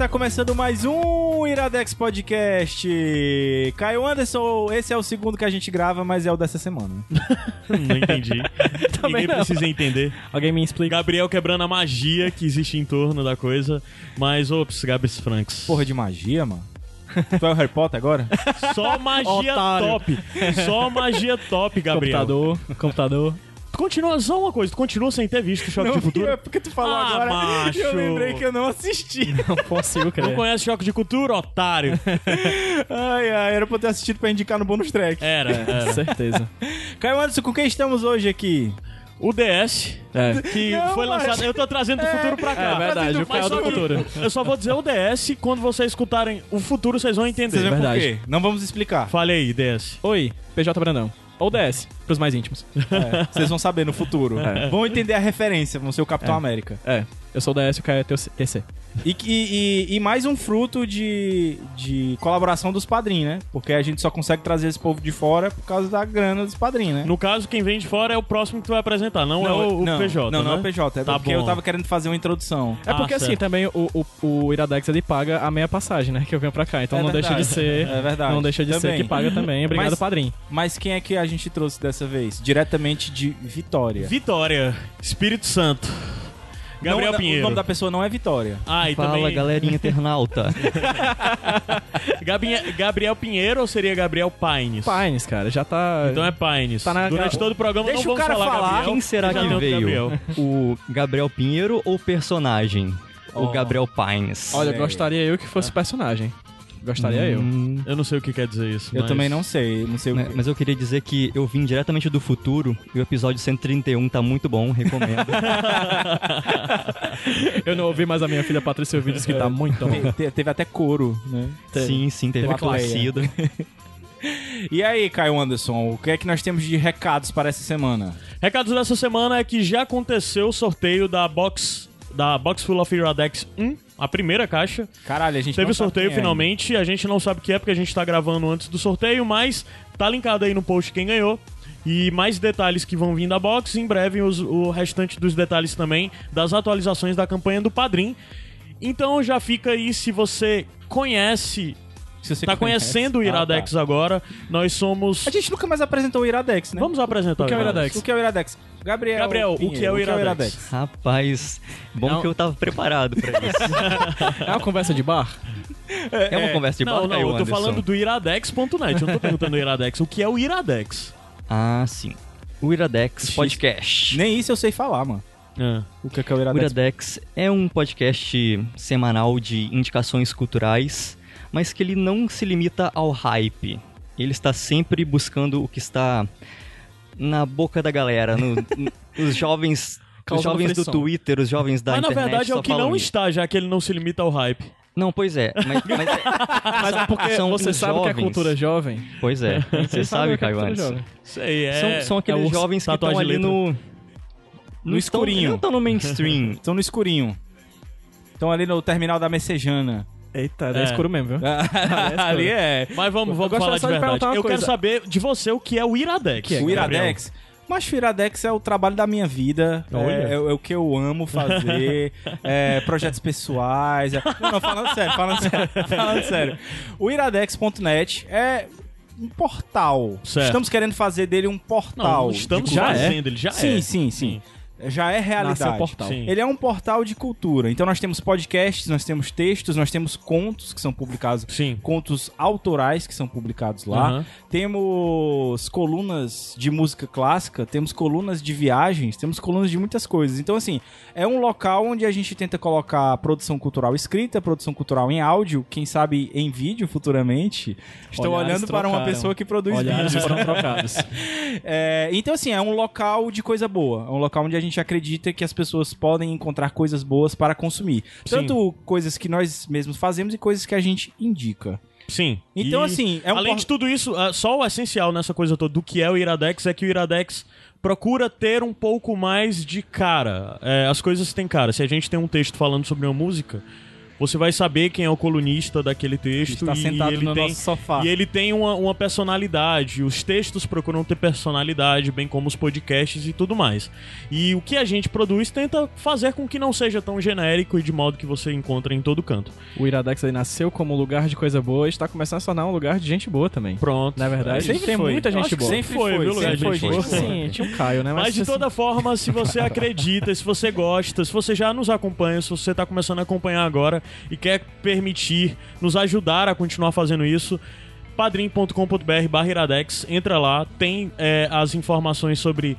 Está começando mais um Iradex Podcast. Caio Anderson, esse é o segundo que a gente grava, mas é o dessa semana. Não entendi. Ninguém não. precisa entender. Alguém me explica? Gabriel quebrando a magia que existe em torno da coisa. Mas, ops, Gabs Franks. Porra de magia, mano. Tu é o Harry Potter agora? Só magia top. Só magia top, Gabriel. Computador, computador. Continua só uma coisa, tu continua sem ter visto Choque de Cultura? é porque tu falou Ah, agora. macho. Eu lembrei que eu não assisti. Não consigo Não crer. conhece Choque de Cultura, otário? Ai, ai, era pra eu ter assistido pra indicar no bônus track. Era, era. Certeza. Caio Anderson, com quem estamos hoje aqui? O DS, É. que Não, foi mas- lançado... Eu tô trazendo do futuro pra cá. É verdade, o Mas Caio do futuro. Eu só vou dizer o DS, quando vocês escutarem o futuro, vocês vão entender. Vocês verdade. quê? Não vamos explicar. Fale aí, DS. Oi, PJ Brandão. Ou DS, pros mais íntimos. É, vocês vão saber no futuro. É. Vão entender a referência, vão ser o Capitão É. América. É, eu sou o DS e o Caio é teu TC. E, que- e, e mais um fruto de, de colaboração dos padrinhos, né? Porque a gente só consegue trazer esse povo de fora por causa da grana dos padrinhos, né? No caso, quem vem de fora é o próximo que tu vai apresentar, não, é o, o não, PJ. Não, não é né? o PJ. É Tá porque bom. eu tava querendo fazer uma introdução. É Ah, porque assim, certo. também o, o, o Iradex ele paga a meia passagem, né? Que eu venho pra cá. Então É não deixa verdade. de ser. É verdade. Não deixa de Também. ser que paga também. Obrigado, Mas- padrinho. Mas quem é que a gente trouxe dessa vez? Diretamente de Vitória. Vitória, Espírito Santo. Gabriel Não, Pinheiro. O nome da pessoa não é Vitória. Ah, e Fala, também galerinha internauta. Gabi- Gabriel Pinheiro ou seria Gabriel Paines? Pines, cara, já tá. Então é Paines. Tá na- Durante todo o programa Deixa não o vamos cara falar falar. Gabriel. Quem será que veio? Gabriel. O Gabriel Pinheiro ou o personagem? Ó. O Gabriel Pines. Olha, aí. gostaria eu que fosse personagem. Gostaria eu. Hum, Eu não sei o que quer dizer isso. Eu mas- também não sei. Não sei o né, que. Mas eu queria dizer que eu vim diretamente do futuro e o episódio 131 tá muito bom, recomendo. Eu não ouvi, mas a minha filha Patrícia ouviu disse que tá muito bom. Te- te- teve até coro, né? sim, sim, teve Teve torcida. E aí, Caio Anderson, o que é que nós temos de recados para essa semana? Recados dessa semana é que já aconteceu o sorteio da box da Box Full of Iradex 1, a primeira caixa. Caralho, a gente Teve sorteio é. finalmente, a gente não sabe o que é porque a gente tá gravando antes do sorteio, mas tá linkado aí no post quem ganhou. E mais detalhes que vão vir da box, em breve os- o restante dos detalhes também das atualizações da campanha do Padrim. Então já fica aí se você conhece, Se você tá conhece. conhecendo o Iradex Ah, tá. agora, nós somos A gente nunca mais apresentou o Iradex, né? Vamos apresentar O que é o Iradex? O que é o Iradex? Gabriel, Gabriel, o Pinheiro, que é o Iradex? Rapaz, bom Não. que eu tava preparado pra isso. É uma conversa de bar? É uma conversa de Não, bar, não, Caio eu tô Anderson? falando do iradex.net, eu não tô perguntando do Iradex. O que é o Iradex? Ah, sim. O Iradex X. Podcast. Nem isso eu sei falar, mano. Ah. O que é, que é o O Iradex? Iradex é um podcast semanal de indicações culturais, mas que ele não se limita ao hype. Ele está sempre buscando o que está na boca da galera, no- no- os jovens, os jovens do. Twitter, os jovens da Mas na internet verdade é o que não isso. está, já que ele não se limita ao hype. Não, pois é, mas, mas é- Mas é porque São você sabe o que é jovens. cultura jovem. pois é, você sabe, é Caio jovem. Sei, é. São, são aqueles é jovens que estão ali letra. no No estão- escurinho. Não estão no mainstream. Estão no escurinho. Estão ali no terminal da Messejana. Eita, é, É. escuro mesmo, viu? ali é. Mas vamos, vamos falar de só de verdade. eu quero coisa. saber de você o que é o Iradex. Que é, o Gabriel. Iradex. Mas o Iradex é o trabalho da minha vida. É, Olha. é- é o que eu amo fazer. é, projetos pessoais. é- Não, não, falando sério, falando sério. Falando sério. O iradex.net é um portal. Certo. Estamos querendo fazer dele um portal. Não, estamos é? fazendo, ele já sim, é. sim, sim. Já é realidade. Portal. Sim. Ele é um portal de cultura. Então nós temos podcasts, nós temos textos, nós temos contos que são publicados, Sim. contos autorais que são publicados lá. Aham. Temos colunas de música clássica, temos colunas de viagens, temos colunas de muitas coisas. Então assim, é um local onde a gente tenta colocar produção cultural escrita, produção cultural em áudio, quem sabe em vídeo futuramente. Estou Olhares olhando para uma trocaram. pessoa que produz Olhares vídeos. foram trocados. É, então, assim, é um local de coisa boa. É um local onde a gente acredita que as pessoas podem encontrar coisas boas para consumir. Sim. Tanto coisas que nós mesmos fazemos e coisas que a gente indica. Sim. Então, E, assim, é um Além por- de tudo isso, ah, só o essencial nessa coisa toda do que é o Iradex é que o Iradex procura ter um pouco mais de cara. É, as coisas têm cara. Se a gente tem um texto falando sobre uma música, você vai saber quem é o colunista daquele texto. Está e, sentado ele no tem, nosso sofá. E ele tem uma, uma personalidade. Os textos procuram ter personalidade, bem como os podcasts e tudo mais. E o que a gente produz tenta fazer com que não seja tão genérico e de modo que você encontra em todo canto. O Iradex aí nasceu como lugar de coisa boa e está começando a se tornar um lugar de gente boa também. Pronto. Na verdade, Sempre tem foi. muita gente boa. sempre Foi, foi, viu, lugar sempre de foi gente boa. Sim, tinha um Caio, né? Mas de assim, toda forma, se você acredita, se você gosta, se você já nos acompanha, se você está começando a acompanhar agora e quer permitir, nos ajudar a continuar fazendo isso, padrim.com.br barra iradex, entra lá, tem é, as informações sobre...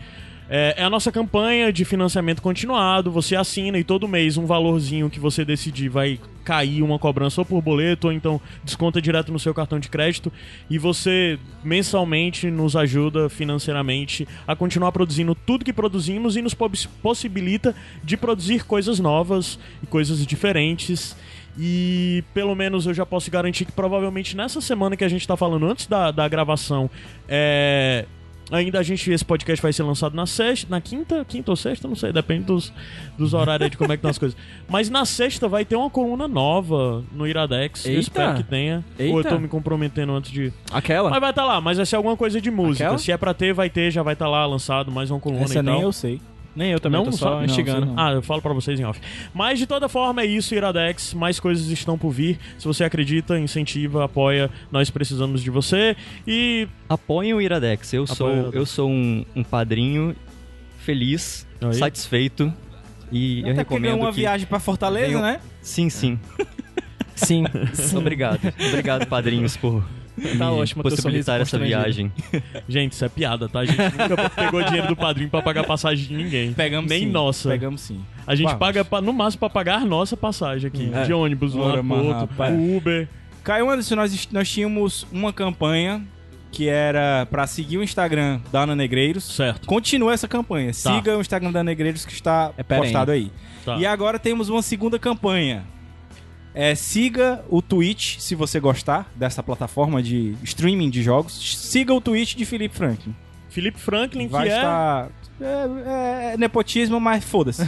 É, é a nossa campanha de financiamento continuado, você assina e todo mês um valorzinho que você decidir vai cair uma cobrança ou por boleto ou então desconta direto no seu cartão de crédito e você mensalmente nos ajuda financeiramente a continuar produzindo tudo que produzimos e nos pos- possibilita de produzir coisas novas e coisas diferentes. E pelo menos eu já posso garantir que provavelmente nessa semana que a gente tá falando antes da, da gravação, é, Ainda a gente, esse podcast vai ser lançado na sexta, na quinta, quinta ou sexta, não sei, depende dos, dos horários aí de como é que estão as coisas. Mas na sexta vai ter uma coluna nova no Iradex. Eu Eita. espero que tenha. Eita. Ou eu tô me comprometendo antes de. Aquela? Mas vai estar lá, mas vai ser alguma coisa de música. Aquela? Se é pra ter, vai ter, já vai estar lá lançado mais uma coluna Essa e nem tal. eu sei. Nem eu também, Não, tô não só sabe? instigando. Não, não. Ah, eu falo pra vocês em off. Mas de toda forma é isso, Iradex. Mais coisas estão por vir. Se você acredita, incentiva, apoia. Nós precisamos de você. E. Apoiem o Iradex. Eu sou, Iradex. eu sou um, um padrinho feliz, Aí. satisfeito. E eu Até ganhou recomendo uma que... viagem pra Fortaleza, venham- né? Sim, sim. Sim. Obrigado. Obrigado, padrinhos, por Tá ótimo possibilitar essa viagem. Gente, isso é piada, tá? A gente nunca pegou dinheiro do padrinho pra pagar passagem de ninguém. Pegamos Nem sim. nossa. Pegamos sim. A gente Vamos. paga pra- no máximo pra pagar a nossa passagem aqui. É. De ônibus, um Ora, mano, outro. rapaz. O Uber. Caio Anderson, nós, nós tínhamos uma campanha que era pra seguir o Instagram da Ana Negreiros. Certo. Continua essa campanha. Siga o Instagram da Negreiros que está É postado aí. Tá. E agora temos uma segunda campanha. É, siga o Twitch, se você gostar dessa plataforma de streaming de jogos. Siga o Twitch de Felipe Franklin. Felipe Franklin, Vai que é. estar... É, é nepotismo, mas foda-se.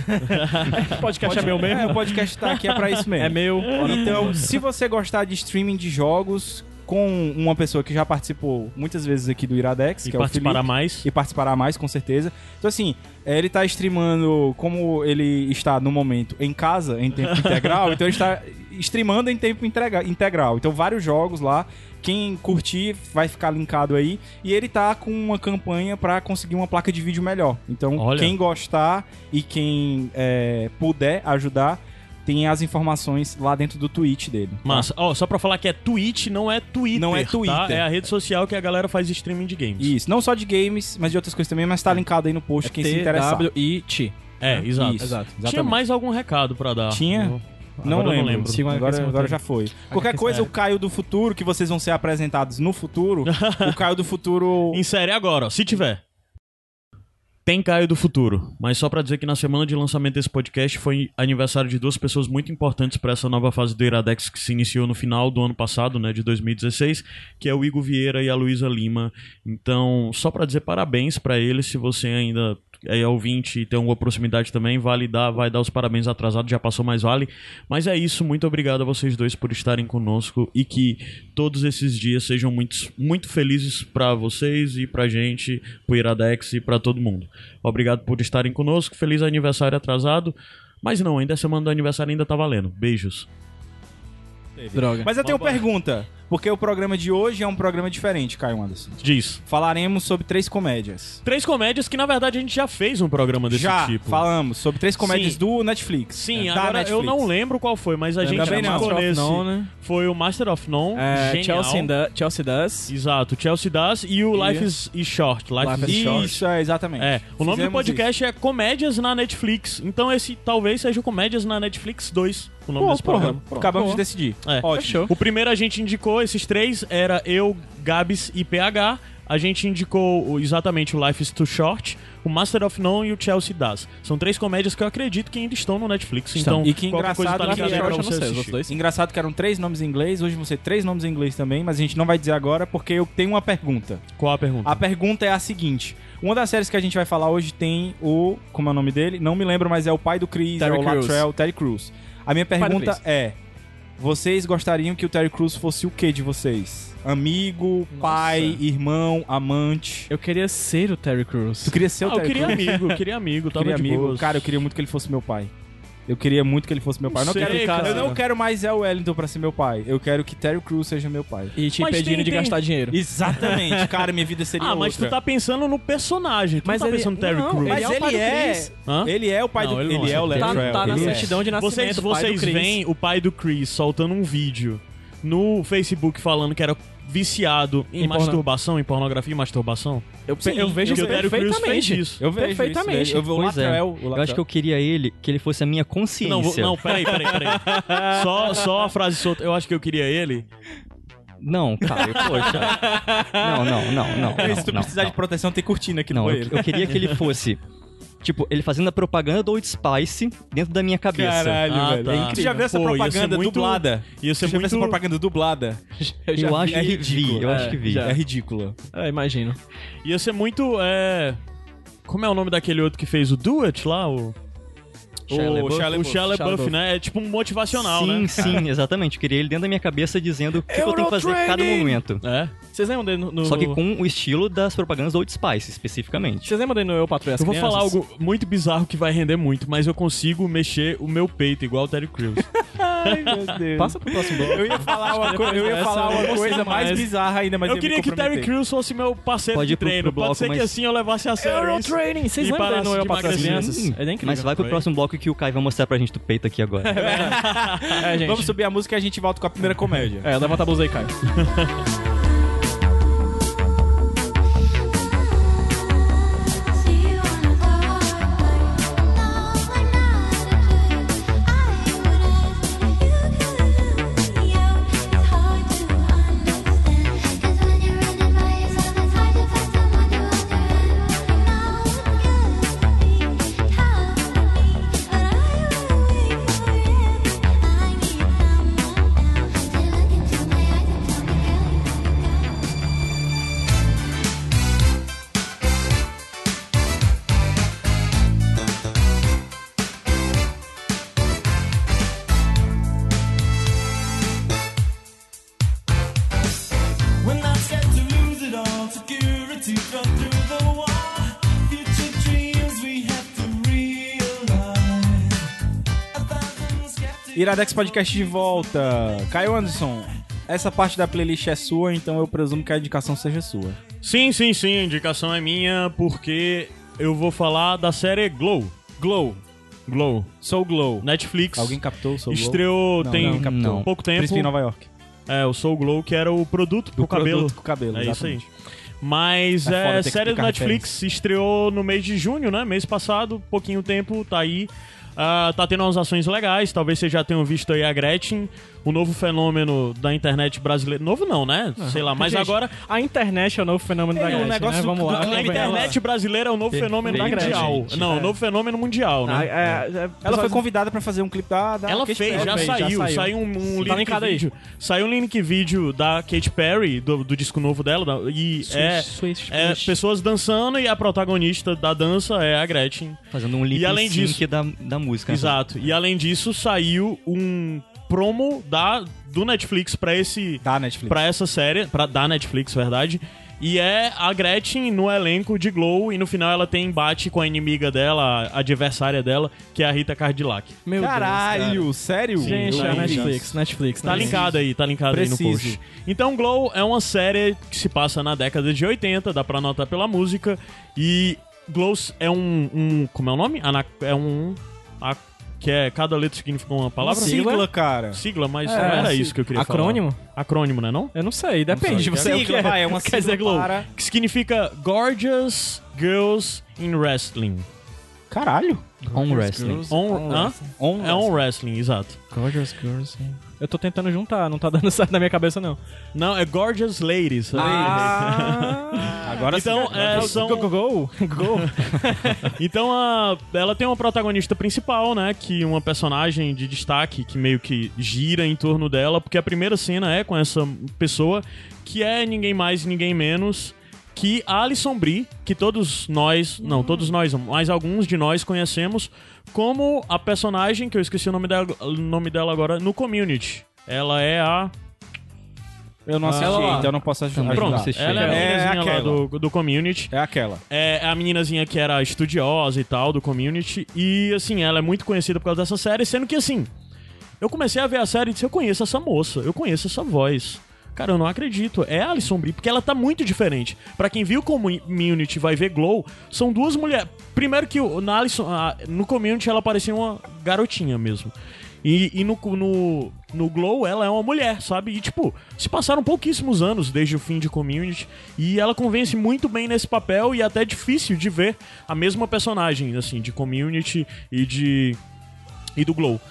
Podcast é meu mesmo? É, o podcast tá aqui é pra isso mesmo. É meu. Então, se você gostar de streaming de jogos com uma pessoa que já participou muitas vezes aqui do Iradex, E que é o participará Felipe, mais. e participará mais, com certeza. Então, assim, é, ele tá streamando, como ele está no momento em casa, em tempo integral, então ele está streamando em tempo integra- integral. Então, vários jogos lá. Quem curtir vai ficar linkado aí. E ele tá com uma campanha pra conseguir uma placa de vídeo melhor. Então, Olha. quem gostar e quem é, puder ajudar, tem as informações lá dentro do tweet dele. tá? Massa. Ó, só pra falar que é Twitch, não é Twitter. Não é Tá? Twitter. É a rede social que a galera faz streaming de games. Isso, não só de games, mas de outras coisas também, mas tá linkado aí no post quem se interessar. T-W-I-T. É, exato. Isso, Exato. Tinha mais algum recado pra dar? Tinha? Eu- Não agora lembro. não lembro. Siga- Agora, agora já foi. Qualquer coisa, o Caio do Futuro, que vocês vão ser apresentados no futuro, o Caio do Futuro... Insere agora, ó, se tiver. Tem Caio do Futuro, mas só pra dizer que na semana de lançamento desse podcast foi aniversário de duas pessoas muito importantes pra essa nova fase do Iradex que se iniciou no final do ano passado, né, de 2016, que é o Igor Vieira e a Luísa Lima. Então, só pra dizer parabéns pra eles, se você ainda é ouvinte e tem alguma proximidade também, vale dar, vai dar os parabéns atrasados, já passou, mas vale. Mas é isso, muito obrigado a vocês dois por estarem conosco e que todos esses dias sejam muito, muito felizes pra vocês e pra gente, pro Iradex e pra todo mundo. Obrigado por estarem conosco, feliz aniversário atrasado. Mas não, ainda a semana do aniversário ainda tá valendo. Beijos. Droga. Mas eu tenho uma pergunta, porque o programa de hoje é um programa diferente, Caio Anderson. Diz. Falaremos sobre três comédias. Três comédias que na verdade a gente já fez um programa desse Já tipo. falamos sobre três comédias Sim. do Netflix. Sim, da agora eu Netflix. não lembro qual foi, mas a gente ficou Master of nesse. None, né? Foi o Master of None. É, genial. Chelsea, da- Chelsea Does. Exato, Chelsea Das e o E- Life is, is Short. Life, Life is is Short. Isso, é, exatamente. É, o nome do Fizemos podcast é Comédias na Netflix. Então esse talvez seja o Comédias na Netflix 2, o nome Pô, desse porra, programa. acabamos de decidir. É. Ótimo. Fechou. O primeiro a gente indicou, esses três, era eu, Gabs e PH. A gente indicou exatamente o Life is Too Short, o Master of None e o Chelsea Das. São três comédias que eu acredito que ainda estão no Netflix. Estão. Então, E que qualquer coisa tá engraçado aí era pra você sei, os dois. Engraçado que eram três nomes em inglês, hoje vão ser três nomes em inglês também, mas a gente não vai dizer agora porque eu tenho uma pergunta. Qual a pergunta? A pergunta é a seguinte: uma das séries que a gente vai falar hoje tem o. Como é o nome dele? Não me lembro, mas é o pai do Chris, Terry é o. Latrell, Terry Crews. A minha pergunta é: vocês gostariam que o Terry Crews fosse o que de vocês? Amigo, pai, irmão, amante? Eu queria ser o Terry Crews. Tu queria ser o Ah, eu Terry queria Crews? amigo, eu queria amigo, Eu tava queria de amigo. boas. Cara, eu queria muito que ele fosse meu pai. Eu queria muito que ele fosse meu pai. Eu não, Sei, quero, cara. eu não quero mais El Wellington pra ser meu pai. Eu quero que Terry Crews seja meu pai. E te Mas impedindo tem- de tem- gastar dinheiro. Exatamente. Cara, minha vida seria Ah, mas tu outra. tá pensando no personagem. Tu Mas não tá ele- pensando no Terry não, Crews. ele Mas é o pai ele do é. Hã? Ele é o pai Não, do. ele é. é o Tá, Latrell. tá na é. certidão de nascimento, Vocês, vocês veem o pai do Chris soltando um vídeo no Facebook falando que era viciado em, Em porno- masturbação, em pornografia e masturbação? Eu, Sim, eu vejo fez perfeitamente. isso. Eu vejo Perfeitamente. Isso, eu, eu, é. Latrell, o Eu acho que eu queria ele, que ele fosse a minha consciência. Não, vou- não, peraí, peraí, peraí. só, só a frase solta. Eu acho que eu queria ele. Não, Caio, poxa. Não, não, não, não. É, não, se tu não, precisar não. de proteção, tem cortina aqui no Não, eu, banheiro. eu queria que ele fosse. Tipo, ele fazendo a propaganda do Old Spice dentro da minha cabeça. Caralho, Ah, velho. tá. É incrível. Você já viu essa Pô, propaganda muito- dublada? Ia ser Você já viu essa muito- propaganda dublada? Eu, já Eu acho vi. que vi, ridículo. eu acho É, que vi. já. É ridícula. É, imagino. Ia ser muito. É... Como é o nome daquele outro que fez o Do It lá? O, O. Shia LaBeouf. LaBeouf. né? É tipo um motivacional, sim, né? sim, exatamente. Eu queria ele dentro da minha cabeça dizendo o que, que eu tenho que fazer em cada momento. É. Vocês lembram dele no... no- Só que com o estilo das propagandas do Old Spice, especificamente. Vocês lembram dele no Eu Patrulho as Eu vou Crianças? falar algo muito bizarro que vai render muito, mas eu consigo mexer o meu peito igual o Terry Crews. Ai, meu Deus. Passa pro próximo bloco. Eu ia falar uma, co- eu ia falar eu uma coisa mais mais. bizarra ainda, mas eu ia queria me que o Terry. Crews fosse meu parceiro Pode de treino. pro Pode bloco, ser que assim eu levasse a sério isso. Training. Vocês lembram dele no Eu Patrulho as. Crianças? É incrível. Mas vai pro Foi. próximo bloco que o Caio vai mostrar pra gente do peito aqui agora. É, gente. Vamos subir a música e a gente volta com a primeira comédia. É, levanta a blusa aí, Caio. Iradex Podcast de volta. Caio Anderson, essa parte da playlist é sua, então eu presumo que a indicação seja sua. Sim, sim, sim, a indicação é minha porque eu vou falar da série Glow. Glow. Glow. Soul Glow. Netflix. Alguém captou o Soul Glow? Estreou Não, tem não captou. Não. pouco tempo. Príncipe em Nova York. É, o Soul Glow, que era o produto pro Do cabelo. produto com cabelo, É isso aí. exatamente. Mas É é, série do Netflix estreou no mês de junho, né? Mês passado, pouquinho tempo, tá aí. Ah, tá tendo umas ações legais, talvez vocês já tenham visto aí a Gretchen, o novo fenômeno da internet brasileira. Novo não, né? Sei lá, mas Gente, agora A internet é o novo fenômeno da É, o Gretchen, negócio né? Vamos lá. a internet brasileira é o novo fenômeno da Gretchen, mundial. gente. Não, É. o novo fenômeno mundial, Ah, né? é, é, Ela foi convidada pra fazer um clipe da, da Ela Katy fez, Perry. já, fez, já saiu. saiu. Saiu um, um Tá link linkado aí. vídeo. Saiu um link vídeo da Katy Perry, do, do disco novo dela. da- E é, Swish, é swish. pessoas dançando e a protagonista da dança é a Gretchen. Fazendo um lip E além sync disso- da, da música. né? Exato. E além disso, saiu um promo da, do Netflix pra esse Da Netflix. para essa série, para da Netflix, verdade. E é a Gretchen no elenco de Glow e no final ela tem embate com a inimiga dela, a adversária dela, que é a Rita Cadillac. Meu Deus, Caralho, sério? cara. Gente, Sim, é. Netflix, Netflix. Tá Netflix. linkado aí, tá linkado aí no post. Então Glow é uma série que se passa na década de 80, dá pra notar pela música. E Glow é um, um- como é o nome? Ana- é um a- que é cada letra significa uma palavra? Sigla, cara. Sigla, mas É, não era sig- isso que eu queria Acrônimo? falar. Acrônimo, né não? Eu não sei, depende de Não você. sei. o que Sigla, é. vai, é uma Quer dizer sigla para... Que significa Gorgeous Girls in Wrestling. Caralho. On Wrestling. Girls, On- hã? On, É on wrestling, exato. Gorgeous Girls. Eu tô tentando juntar, não tá dando certo na minha cabeça, não. Não, é Gorgeous Ladies. Ah, agora Então, sim. é, são- Go, go, go. Go. Então a, ela tem uma protagonista principal, né? Que uma personagem de destaque que meio que gira em torno dela, porque a primeira cena é com essa pessoa que é ninguém mais, ninguém menos que a Alison Brie, que todos nós, não, todos nós, mas alguns de nós conhecemos como a personagem que eu esqueci o nome dela, o nome dela agora no Community. Ela é a Eu não assisti, ela então eu não posso ajudar. Pronto, assisti. ela é a É aquela. do, do Community. É aquela. É a meninazinha que era estudiosa e tal, do community. E, assim, ela é muito conhecida por causa dessa série, sendo que, assim, eu comecei a ver a série e disse: Eu conheço essa moça, eu conheço essa voz. Cara, eu não acredito. É a Alison Brie, porque ela tá muito diferente. Pra quem viu Community vai ver Glow, são duas mulheres. Primeiro que na Alison, no Community ela parecia uma garotinha mesmo. E, e no, no, no Glow ela é uma mulher, sabe? E tipo, se passaram pouquíssimos anos desde o fim de Community e ela convence muito bem nesse papel e é até difícil de ver a mesma personagem, assim, de Community e de. e do Glow.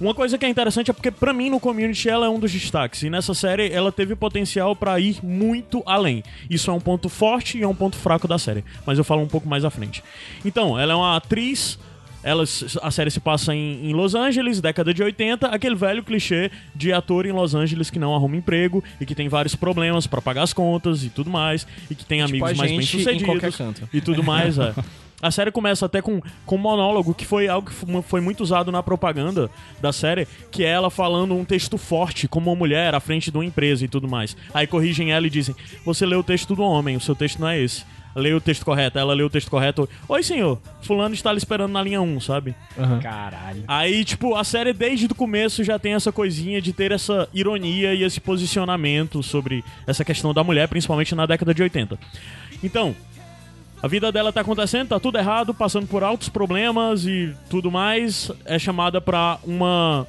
Uma coisa que é interessante é porque, pra mim, no Community ela é um dos destaques. E nessa série ela teve potencial pra ir muito além. Isso é um ponto forte e é um ponto fraco da série. Mas eu falo um pouco mais à frente. Então, ela é uma atriz. Ela, a série se passa em, em Los Angeles, década de 80, aquele velho clichê de ator em Los Angeles que não arruma emprego e que tem vários problemas pra pagar as contas e tudo mais, e que tem amigos a mais bem gente em sucedidos qualquer canto. e tudo mais. É. A série começa até com, com um monólogo, que foi algo que foi muito usado na propaganda da série, que é ela falando um texto forte, como uma mulher à frente de uma empresa e tudo mais. Aí corrigem ela e dizem: Você leu o texto do homem, o seu texto não é esse. Leu o texto correto, ela leu o texto correto. Oi, senhor, fulano está lhe esperando na linha 1, sabe? Caralho. Aí, tipo, a série desde o começo já tem essa coisinha de ter essa ironia e esse posicionamento sobre essa questão da mulher, principalmente na década de 80. Então, a vida dela tá acontecendo, tá tudo errado, passando por altos problemas e tudo mais. É chamada pra uma.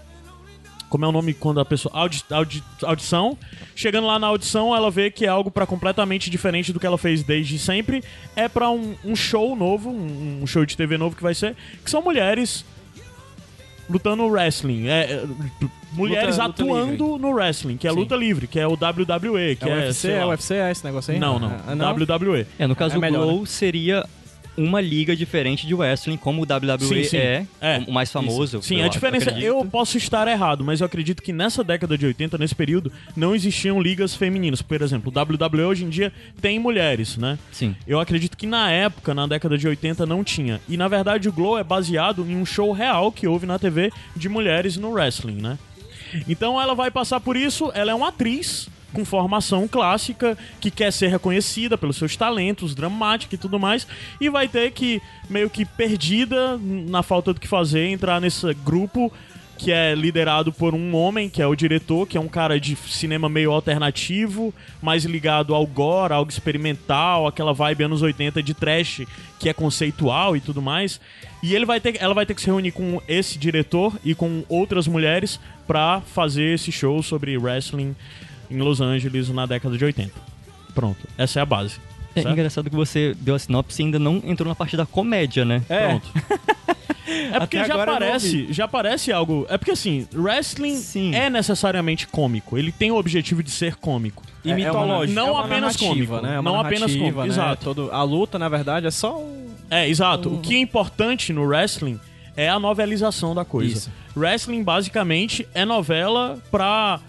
Como é o nome quando a pessoa. Audi, audi- audição. Chegando lá na audição, ela vê que é algo pra completamente diferente do que ela fez desde sempre. É pra um, um show novo, um, um show de TV novo que vai ser. Que são mulheres lutando wrestling. É, é, mulheres Luta- luta atuando no wrestling, que é Sim. luta livre, que é o WWE, que É é. o UFC, é o UFC, é esse negócio aí? Não, não. Ah, não? WWE. É, no caso É o melhor, Glow seria uma liga diferente de wrestling, como o WWE Sim, sim. é, É. o mais famoso. Sim, eu a diferença. acredito. Eu posso estar errado, mas eu acredito que nessa década de 80, nesse período, não existiam ligas femininas. Por exemplo, o WWE hoje em dia tem mulheres, né? Sim. Eu acredito que na época, na década de 80, não tinha. E na verdade o Glow é baseado em um show real que houve na TV de mulheres no wrestling, né? Então ela vai passar por isso, ela é uma atriz com formação clássica, que quer ser reconhecida pelos seus talentos, dramática e tudo mais, e vai ter que, meio que perdida, na falta do que fazer, entrar nesse grupo que é liderado por um homem, que é o diretor, que é um cara de cinema meio alternativo, mais ligado ao gore, algo experimental, aquela vibe anos 80 de trash, que é conceitual e tudo mais. E ele vai ter, ela vai ter que se reunir com esse diretor e com outras mulheres pra fazer esse show sobre wrestling em Los Angeles na década de 80. Pronto, essa é a base. É certo? engraçado que você deu a sinopse e ainda não entrou na parte da comédia, né? É. Pronto. É porque Até já não parece, já parece algo. É porque assim, wrestling Sim. é necessariamente cômico. Ele tem o objetivo de ser cômico. E É- é uma- mitológico. Não é uma apenas narrativa, cômico. Né? É uma Não apenas cômico, né? exato. Todo, a luta, na verdade, é só um... É, exato. O que é importante no wrestling é a novelização da coisa. Isso. Wrestling basicamente é novela pra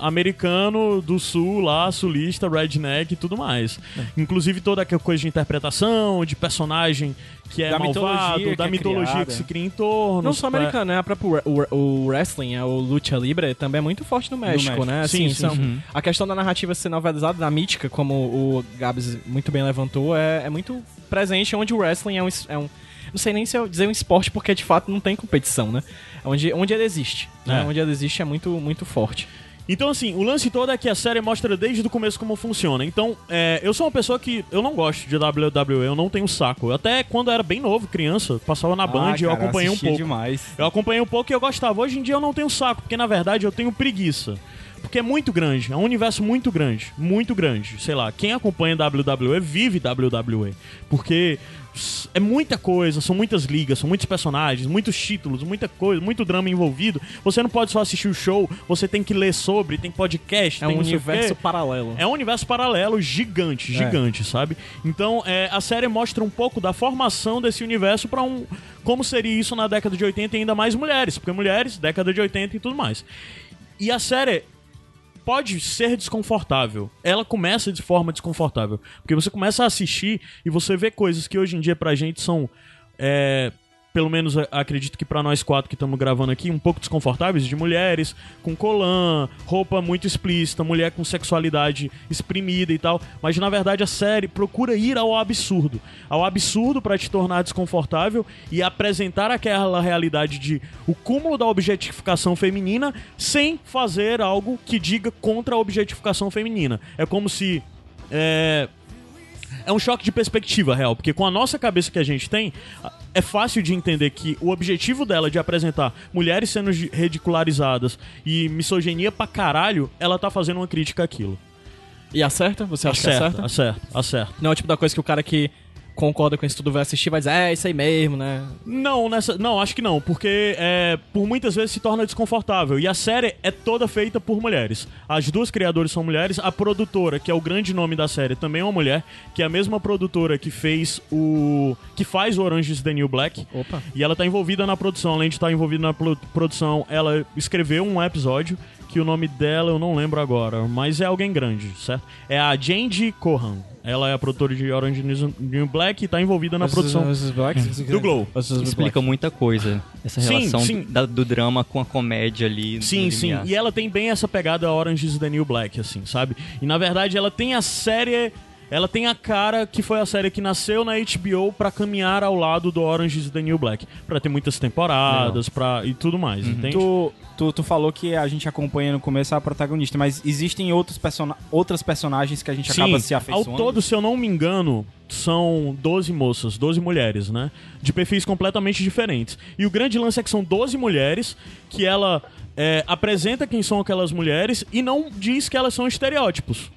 americano do sul lá, sulista, redneck e tudo mais. É. Inclusive toda aquela coisa de interpretação, de personagem que é Da malvado, mitologia que da é mitologia criada. que se cria em torno. Não só é- americano, né? A própria, o, o wrestling, é o lucha libre, também é muito forte no México, México. né? Sim, Assim, sim, são- sim. A questão da narrativa ser novelizada, da mítica, como o Gabs muito bem levantou, é, é muito presente onde o wrestling é um, é um... Não sei nem se eu dizer um esporte, porque de fato não tem competição, né? É Onde, onde ele existe. né? É. Onde ele existe é muito, muito forte. Então, assim, o lance todo é que a série mostra desde o começo como funciona. Então, é, eu sou uma pessoa que eu não gosto de WWE, eu não tenho saco. Até quando eu era bem novo, criança, passava na Band e eu acompanhei um pouco. demais. Eu acompanhei um pouco e eu gostava. Hoje em dia eu não tenho saco, porque na verdade eu tenho preguiça. Porque é muito grande, é um universo muito grande, muito grande. Sei lá, quem acompanha WWE vive WWE. Porque é muita coisa, são muitas ligas, são muitos personagens, muitos títulos, muita coisa, muito drama envolvido. Você não pode só assistir o show, você tem que ler sobre, tem podcast, É tem um universo paralelo. É um universo paralelo gigante, gigante, sabe? Então, é, a série mostra um pouco da formação desse universo pra um. Como seria isso na década de 80 e ainda mais mulheres, porque mulheres, década de 80 e tudo mais. E a série pode ser desconfortável. Ela começa de forma desconfortável. Porque você começa a assistir e você vê coisas que hoje em dia pra gente são. é, pelo menos a- acredito que pra nós quatro que estamos gravando aqui, um pouco desconfortáveis, de mulheres com colã, roupa muito explícita, mulher com sexualidade exprimida e tal. Mas na verdade a série procura ir ao absurdo. Ao absurdo pra te tornar desconfortável e apresentar aquela realidade de o cúmulo da objetificação feminina sem fazer algo que diga contra a objetificação feminina. É como se. É, é um choque de perspectiva real, porque com a nossa cabeça que a gente tem, é fácil de entender que o objetivo dela de apresentar mulheres sendo ridicularizadas e misoginia pra caralho, ela tá fazendo uma crítica àquilo. E acerta? Você acha acerta, que acerta? acerta, acerta. Não é o tipo da coisa que o cara que concorda com isso tudo vai assistir vai dizer, é, isso aí mesmo, né? Não, nessa, não, acho que não, porque é, por muitas vezes se torna desconfortável. E a série é toda feita por mulheres. As duas criadoras são mulheres. A produtora, que é o grande nome da série, também é uma mulher, que é a mesma produtora que fez o. que faz o Orange is the New Black. Opa. E ela tá envolvida na produção. Além de estar envolvida na pro- produção, ela escreveu um episódio que o nome dela eu não lembro agora, mas é alguém grande, certo? É a Jandy Cohan. Ela é a produtora de Orange is the New Black e tá envolvida na produção do Glow. Explica muita coisa. Essa Sim, relação sim. da- do drama com a comédia ali. Sim, sim. E ela tem bem essa pegada Orange is the New Black, assim, sabe? E na verdade ela tem a série. Ela tem a cara que foi a série que nasceu na HBO pra caminhar ao lado do Orange is the New Black. Pra ter muitas temporadas pra, e tudo mais, entende? Tu, tu, tu falou que a gente acompanha no começo a protagonista, mas existem outros persona outras personagens que a gente acaba se ao afeiçoando? todo, se eu não me engano, são 12 moças, 12 mulheres, né? De perfis completamente diferentes. E o grande lance é que são 12 mulheres que ela é, apresenta quem são aquelas mulheres e não diz que elas são estereótipos.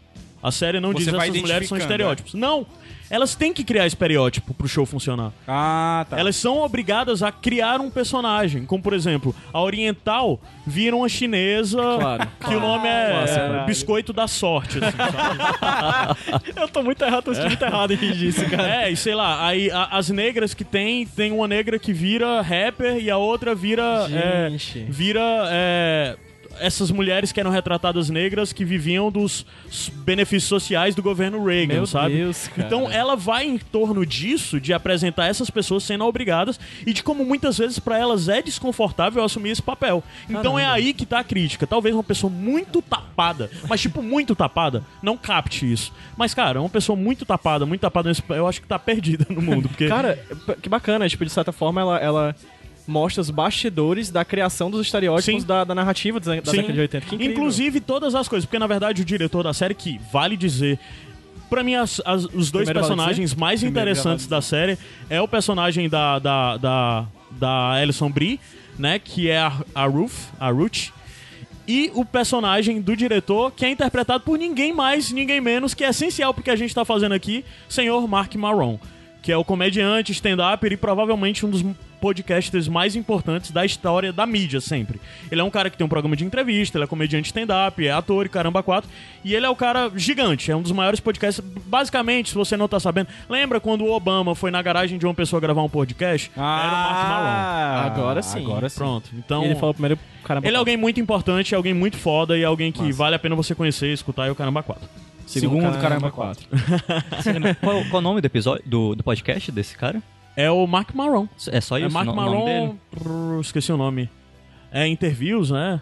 A série não Você diz essas mulheres são identificando, estereótipos. Não! Elas têm que criar estereótipo pro show funcionar. Ah, tá. Elas são obrigadas a criar um personagem. Como, por exemplo, a oriental vira uma chinesa Claro. que o nome é Clássico. Biscoito da Sorte. Assim? Eu tô muito errado, tô muito errado em rir disso, cara. É, e sei lá, aí a- as negras que tem, tem uma negra que vira rapper e a outra vira. é, Gente. vira. Essas mulheres que eram retratadas negras que viviam dos benefícios sociais do governo Reagan, Meu sabe? Deus, cara. Então ela vai em torno disso, de apresentar essas pessoas sendo obrigadas e de como muitas vezes pra elas é desconfortável assumir esse papel. Então é aí que tá a crítica. Talvez uma pessoa muito tapada, mas tipo muito tapada, não capte isso. Mas cara, uma pessoa muito tapada, muito tapada, nesse- eu acho que tá perdida no mundo, porque Cara, que bacana, tipo, de certa forma ela, ela mostra os bastidores da criação dos estereótipos da, da narrativa da, década de 80. Que incrível. Inclusive todas as coisas, porque na verdade o diretor da série, que vale dizer. Pra mim, as- as- os dois Primeiro personagens mais Primeiro interessantes da série é o personagem da, da, da, da Alison Brie, né? Que é a, a Ruth, a Ruth. E o personagem do diretor, que é interpretado por ninguém mais, ninguém menos, que é essencial porque a gente tá fazendo aqui, senhor Mark Maron. Que é o comediante, stand-up e provavelmente um dos podcasters mais importantes da história da mídia, sempre. Ele é um cara que tem um programa de entrevista, ele é comediante stand-up, é ator e caramba quatro. E ele é o cara gigante, é um dos maiores podcasts. Basicamente, se você não tá sabendo, lembra quando o Obama foi na garagem de uma pessoa gravar um podcast? Era o Mark Maron. Ah, Agora sim. Agora sim. Pronto. Então. E ele falou primeiro, caramba. Ele é alguém muito importante, é alguém muito foda e alguém que vale a pena você conhecer, escutar e o Caramba 4. Segundo, caramba, quatro. Qual, qual o nome do episódio, do, do podcast desse cara? É o Mark Maron. É só isso é Mark no-? Maron. Esqueci o nome. É Interviews, né?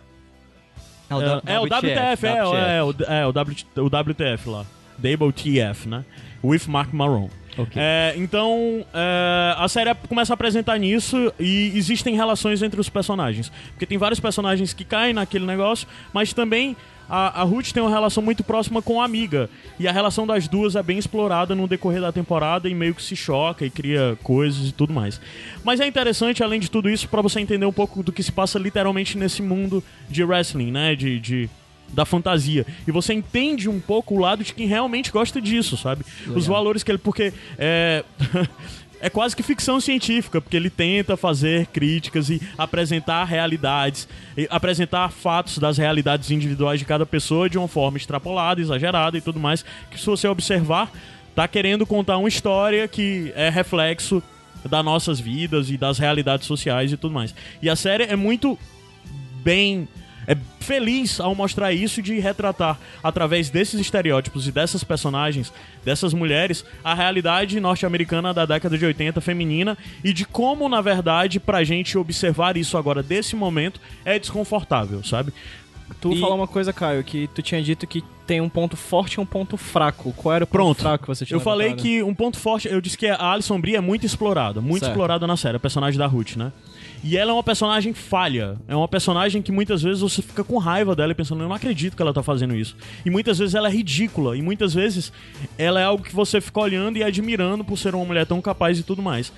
É, é o WTF, é, é, o, é o, w, o WTF lá. WTF, né? With Mark Maron. Ok. É, então, é, a série começa a apresentar nisso e existem relações entre os personagens. Porque tem vários personagens que caem naquele negócio, mas também a, a Ruth tem uma relação muito próxima com a amiga. E a relação das duas é bem explorada no decorrer da temporada e meio que se choca e cria coisas e tudo mais. Mas é interessante, além de tudo isso, pra você entender um pouco do que se passa literalmente nesse mundo de wrestling, né? De. de da fantasia. E você entende um pouco o lado de quem realmente gosta disso, sabe? Os valores que ele. Porque é. É quase que ficção científica, porque ele tenta fazer críticas e apresentar realidades, e apresentar fatos das realidades individuais de cada pessoa de uma forma extrapolada, exagerada e tudo mais. Que se você observar, tá querendo contar uma história que é reflexo das nossas vidas e das realidades sociais e tudo mais. E a série é muito bem é feliz ao mostrar isso de retratar através desses estereótipos e dessas personagens, dessas mulheres, a realidade norte-americana da década de 80 feminina e de como, na verdade, pra gente observar isso agora desse momento é desconfortável, sabe? Tu E- falou uma coisa, Caio, que tu tinha dito que tem um ponto forte e um ponto fraco. Qual era o ponto Pronto. fraco que você tinha Eu falei que um ponto forte, eu disse que a Alison Brie é muito explorada, muito Certo. explorada na série, a personagem da Ruth, né? E ela é uma personagem falha. É uma personagem que muitas vezes você fica com raiva dela e pensando, eu não acredito que ela tá fazendo isso. E muitas vezes ela é ridícula. E muitas vezes ela é algo que você fica olhando e admirando por ser uma mulher tão capaz e tudo mais.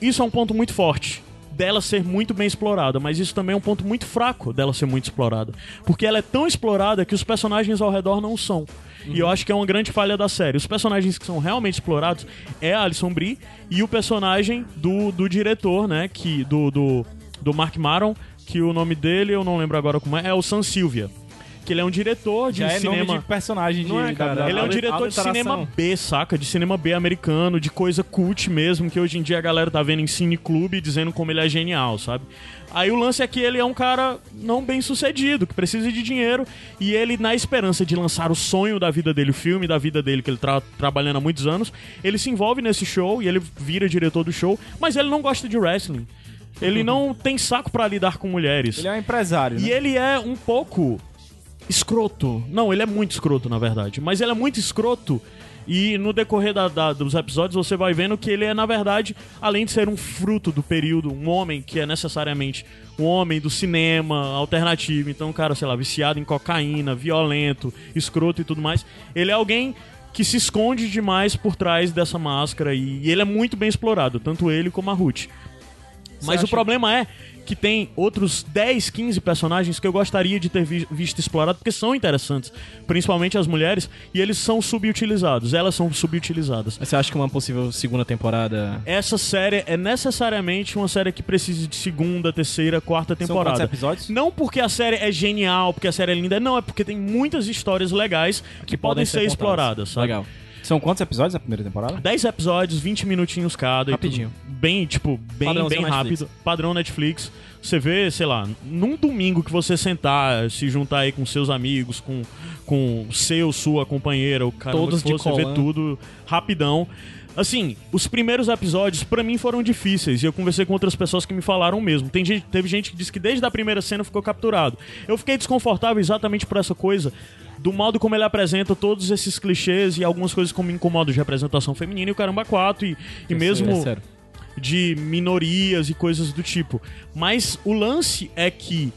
Isso é um ponto muito forte dela ser muito bem explorada, mas isso também é um ponto muito fraco dela ser muito explorada, porque ela é tão explorada que os personagens ao redor não são. E eu acho que é uma grande falha da série. Os personagens que são realmente explorados é a Alison Brie e o personagem do, do diretor, né, que do, do do Mark Maron, que o nome dele eu não lembro agora como é, é o Sam Silvia. Que ele é um diretor de Já é cinema. nome de personagem de Não é, cara? da- Ele é um diretor de cinema B, saca? De cinema B americano, de coisa cult mesmo, que hoje em dia a galera tá vendo em cine clube dizendo como ele é genial, sabe? Aí o lance é que ele é um cara não bem sucedido, que precisa de dinheiro, e ele, na esperança de lançar o sonho da vida dele, o filme da vida dele, que ele tá trabalhando há muitos anos, ele se envolve nesse show e ele vira diretor do show, mas ele não gosta de wrestling. Ele não tem saco pra lidar com mulheres. Ele é um empresário, E né? ele é um pouco escroto. Não, ele é muito escroto, na verdade. Mas ele é muito escroto. E no decorrer da- da- dos episódios você vai vendo que ele é, na verdade, além de ser um fruto do período, um homem que é necessariamente um homem do cinema alternativo, então, cara, sei lá, viciado em cocaína, violento, escroto e tudo mais, ele é alguém que se esconde demais por trás dessa máscara e, e ele é muito bem explorado, tanto ele como a Ruth. Mas o acha- problema é que tem outros 10, 15 personagens que eu gostaria de ter vi- visto explorado, porque são interessantes, principalmente as mulheres, e eles são subutilizados, elas são subutilizadas. Mas Você acha que uma possível segunda temporada... Essa série é necessariamente uma série que precisa de segunda, terceira, quarta São temporada. quantos episódios? Não porque a série é genial, porque a série é linda, não, é porque tem muitas histórias legais que, podem, ser, contadas. exploradas, sabe? Legal. São quantos episódios da primeira temporada? 10 episódios, 20 minutinhos cada. e Rapidinho. Bem, tipo, bem, bem Netflix. rápido. Padrão Netflix. Você vê, sei lá, num domingo que você sentar, se juntar aí com seus amigos, com, com seu, sua companheira, o cara Todos que de for, você vê tudo rapidão. Assim, os primeiros episódios pra mim foram difíceis e eu conversei com outras pessoas que me falaram o mesmo. Tem gente, teve gente que disse que desde a primeira cena ficou capturado. Eu fiquei desconfortável exatamente por essa coisa do modo como ele apresenta todos esses clichês e algumas coisas como me incomodam de representação feminina e o caramba 4 e, e mesmo É de minorias e coisas do tipo. Mas o lance é que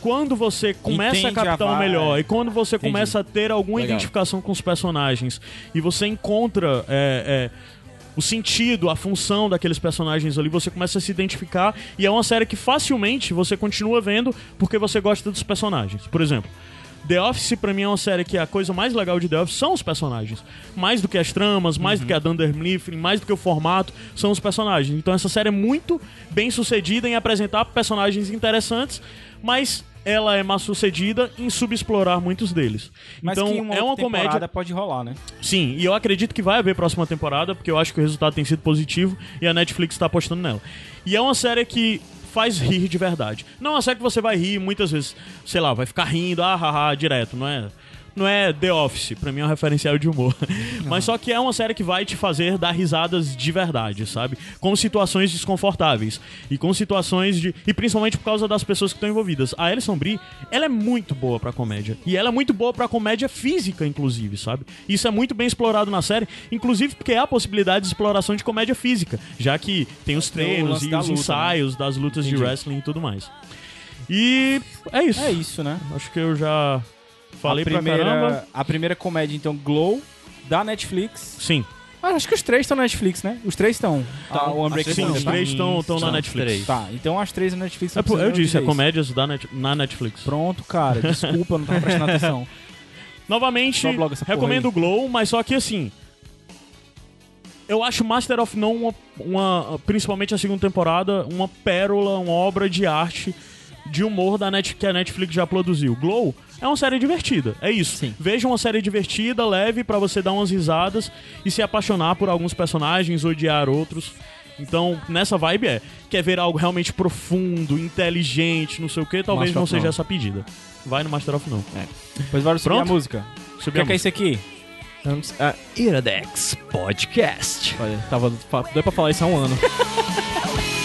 quando você começa Entende a captar o melhor é. e quando você Entendi. começa a ter alguma Legal. identificação com os personagens e você encontra é, é, o sentido, a função daqueles personagens ali, você começa a se identificar e é uma série que facilmente você continua vendo porque você gosta dos personagens. Por exemplo, The Office pra mim é uma série que a coisa mais legal de The Office são os personagens. Mais do que as tramas, mais do que a Dunder Mifflin, mais do que o formato, são os personagens. Então essa série é muito bem sucedida em apresentar personagens interessantes, mas ela é mal sucedida em subexplorar muitos deles. Mas então que é uma comédia pode rolar, né? Sim, e eu acredito que vai haver próxima temporada, porque eu acho que o resultado tem sido positivo e a Netflix tá apostando nela. E é uma série que faz rir de verdade. Não é uma série que você vai rir muitas vezes, sei lá, vai ficar rindo, ah, haha, direto, não é? Não é The Office, pra mim é um referencial de humor. Mas só que é uma série que vai te fazer dar risadas de verdade, sabe? Com situações desconfortáveis. E com situações de. E principalmente por causa das pessoas que estão envolvidas. A Alison Brie, ela é muito boa pra comédia. E ela é muito boa pra comédia física, inclusive, sabe? Isso é muito bem explorado na série, inclusive porque há a possibilidade de exploração de comédia física, já que tem os treinos e os luta, né? ensaios das lutas de Entendi. wrestling e tudo mais. E é isso. É isso, né? Acho que eu já falei a primeira, pra caramba. A primeira comédia, então, Glow, da Netflix. Sim. Ah, acho que os três estão na Netflix, né? Os três estão. Ah, o Unbreakable Sim, os tá? três estão estão na Netflix. três. Tá, então as três na Netflix. É, pô, eu disse, é comédias da net, na Netflix. Pronto, cara. Desculpa, eu não tava prestando atenção. Novamente, recomendo o Glow, mas só que assim. Eu acho Master of None uma, uma- principalmente a segunda temporada, uma pérola, uma obra de arte de humor da Net, que a Netflix já produziu. Glow é uma série divertida, é isso. Sim. Veja uma série divertida, leve pra você dar umas risadas e se apaixonar por alguns personagens, odiar outros. Então, nessa vibe é, quer ver algo realmente profundo, inteligente, não sei o que, talvez Master não seja None. essa a pedida. Vai no Master of None. Depois bora subir Pronto? a música. O que, a é que é isso aqui? Vamos- ah, Iradex Podcast. olha, tava doido pra falar isso há um ano.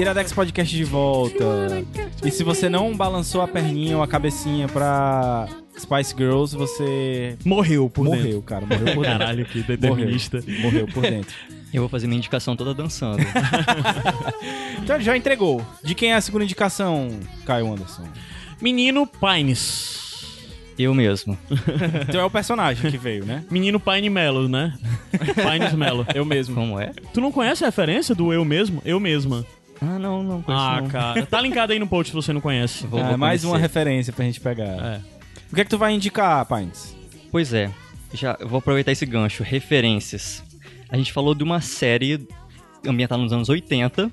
Iradex Podcast de volta. E se você não balançou a perninha ou a cabecinha pra Spice Girls, você Morreu por dentro. morreu, cara. Morreu por dentro. Caralho, que Morreu. determinista. Morreu por dentro. Eu vou fazer minha indicação toda dançando. Então ele já entregou. De quem é a segunda indicação, Caio Anderson? Menino Pines. Eu mesmo. Então é o personagem que veio, né? Menino Pine Mello, né? Pines Mello. Eu mesmo. Como é? Tu não conhece a referência do eu mesmo? Eu mesma. Ah, não, não conheço Ah, não. cara. Tá linkado aí no post se você não conhece. Vou- Ah, vou mais uma referência pra gente pegar. É. O que é que tu vai indicar, Pines? Pois é, já eu vou aproveitar esse gancho. Referências. A gente falou de uma série ambientada nos anos 80.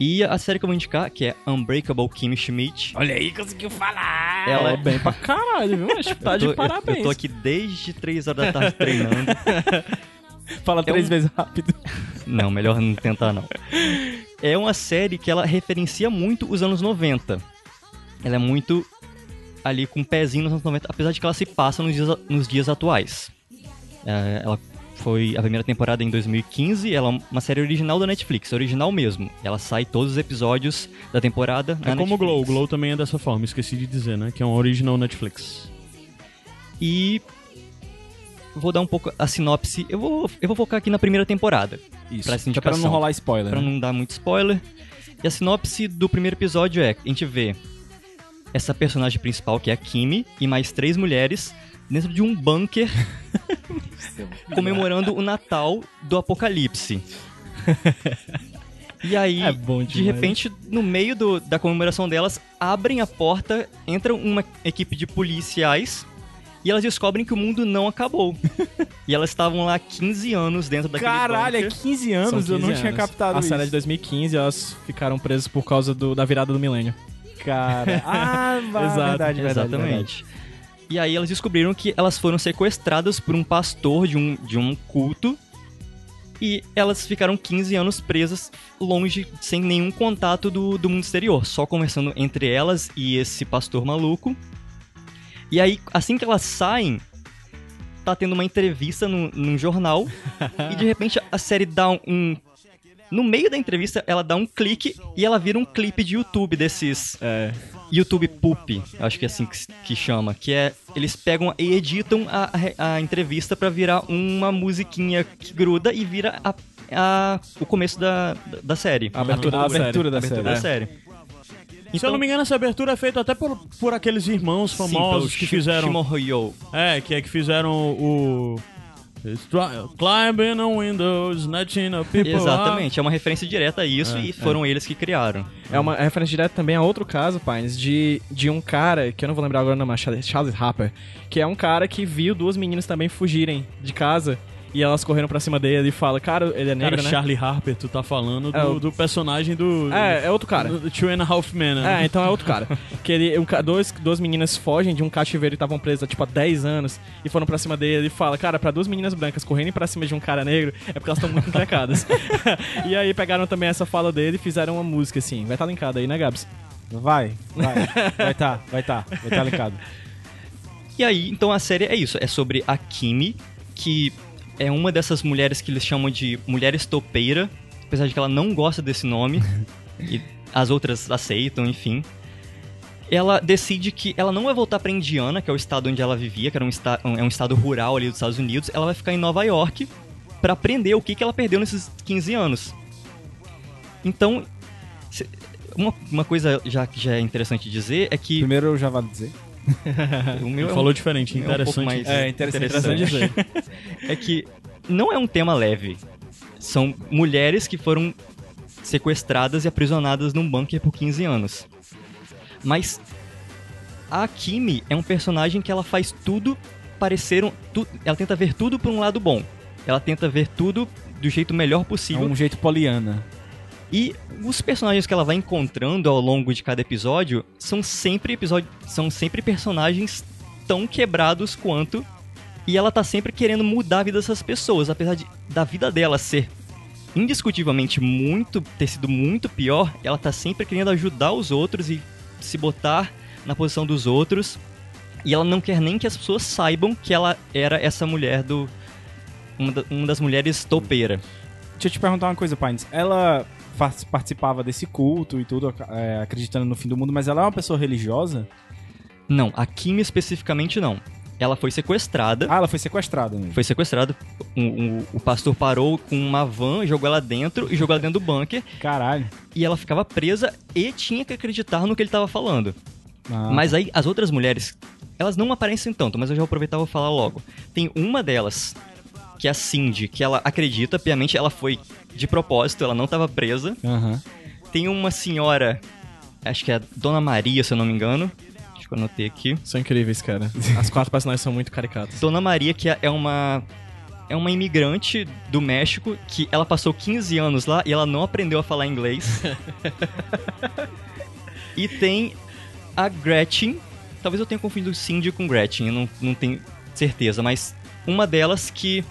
E a série que eu vou indicar, que é Unbreakable Kimmy Schmidt. Olha aí, conseguiu falar! Ela É bem pra caralho, viu? Acho que tá eu tô, de eu- parabéns. Eu, tô aqui desde 3 horas da tarde treinando. Fala três um- vezes rápido. Não, melhor não tentar não. É uma série que ela referencia muito os anos 90. Ela é muito ali com um pezinho nos anos 90, apesar de que ela se passa nos dias, nos dias atuais. É, ela foi a primeira temporada em 2015, ela é uma série original da Netflix, original mesmo. Ela sai todos os episódios da temporada na É como o Netflix. Glow. O Glow também é dessa forma, esqueci de dizer, né? Que é um original Netflix. E vou dar um pouco a sinopse. Eu vou, eu vou focar aqui na primeira temporada. Isso. Pra essa pra não rolar spoiler. Pra né? não dar muito spoiler. E a sinopse do primeiro episódio é: a gente vê essa personagem principal, que é a Kimi, e mais três mulheres dentro de um bunker comemorando o Natal do Apocalipse. E aí, É de repente, no meio do- da comemoração delas, abrem a porta, entra uma equipe de policiais e elas descobrem que o mundo não acabou. e elas estavam lá há 15 anos dentro daquele Caralho, é bunker. 15 São anos, eu não 15 tinha anos. captado A isso. série é de 2015 elas ficaram presas por causa do- da virada do milênio. Cara. Ah, Exato, verdade, verdade, Exatamente. E aí elas descobriram que elas foram sequestradas por um pastor de um, de um culto. E elas ficaram 15 anos presas longe, sem nenhum contato do, do mundo exterior, só conversando entre elas e esse pastor maluco. E aí, assim que elas saem, tá tendo uma entrevista num, num jornal. e de repente a série dá um, um- No meio da entrevista, ela dá um clique e ela vira um clipe de YouTube desses É. YouTube Poop, acho que é assim que, que chama, que é eles pegam e editam a, a, a entrevista pra virar uma musiquinha que gruda e vira a, a- o começo da, da, da série. A abertura A da abertura série. da A abertura série. da série. Se eu não me engano, essa abertura é feita até por, por aqueles irmãos Sim, famosos pelo que fizeram. Shimohyo. É, que é que fizeram o. Climbing on windows, snatching up people. Exatamente, é uma referência direta a isso e foram eles que criaram. É uma referência direta também a outro caso, Pines, de, de um cara, que eu não vou lembrar agora o nome, mas Charles Charles Harper, que é um cara que viu duas meninas também fugirem de casa E elas correram pra cima dele e fala, cara, ele é negro, Cara, né? Charlie Harper, tu tá falando do, É, o- do personagem do. É, é outro cara. Do Two and a Half Men, né? É, então é outro cara. que ele, um, ca- dois, duas meninas fogem de um cativeiro e estavam presas tipo há 10 anos e foram pra cima dele e fala, cara, pra duas meninas brancas correrem pra cima de um cara negro é porque elas estão muito encrecadas. e aí pegaram também essa fala dele e fizeram uma música assim. Vai estar tá linkada aí, né, Gabs? Vai, vai. Vai tá, vai tá. Vai tá linkado. E aí, então a série é isso, é sobre a Kimi, que é uma dessas mulheres que eles chamam de mulher estopeira, apesar de que ela não gosta desse nome, e as outras aceitam, enfim. Ela decide que ela não vai voltar pra Indiana, que é o estado onde ela vivia, que era um, esta é um estado rural ali dos Estados Unidos, ela vai ficar em Nova York pra aprender o que, que ela perdeu nesses 15 anos. Então, uma, uma coisa já que já é interessante dizer é que Primeiro eu já vou dizer. o meu Ele é um- falou diferente, é um interessante. mais- É, interessante, Interessante dizer. é que não é um tema leve. São mulheres que foram sequestradas e aprisionadas num bunker por 15 anos. Mas a Kimi é um personagem que ela faz tudo parecer um, tu- ela tenta ver tudo por um lado bom. Ela tenta ver tudo do jeito melhor É possível. um jeito poliana. E os personagens que ela vai encontrando ao longo de cada episódio são sempre episódio, são sempre personagens tão quebrados quanto e ela tá sempre querendo mudar a vida dessas pessoas, apesar de da vida dela ser indiscutivelmente muito ter sido muito pior, ela tá sempre querendo ajudar os outros e se botar na posição dos outros. E ela não quer nem que as pessoas saibam que ela era essa mulher do uma, da- uma das mulheres topeira. Deixa eu te perguntar uma coisa, Pines. Ela participava desse culto e tudo, é, acreditando no fim do mundo, mas ela é uma pessoa religiosa? Não, a Kimi especificamente não. Ela foi sequestrada. Ah, ela foi sequestrada. Né? Foi sequestrada. Um- um- o pastor parou com uma van, jogou ela dentro e jogou ela dentro do bunker. Caralho. E ela ficava presa e tinha que acreditar no que ele tava falando. Ah, Mas aí as outras mulheres, elas não aparecem tanto, mas eu já e vou falar logo. Tem uma delas, que é a Cindy, que ela acredita piamente, ela foi de propósito, ela não tava presa. Aham. Tem uma senhora, acho que é a Dona Maria, se eu não me engano. Acho que eu anotei aqui. São incríveis, cara. As quatro personagens são muito caricatas. Dona Maria, que é uma. É uma imigrante do México que ela passou 15 anos lá e ela não aprendeu a falar inglês. e tem a Gretchen. Talvez eu tenha confundido Cindy com Gretchen, eu não, não tenho certeza, mas uma delas que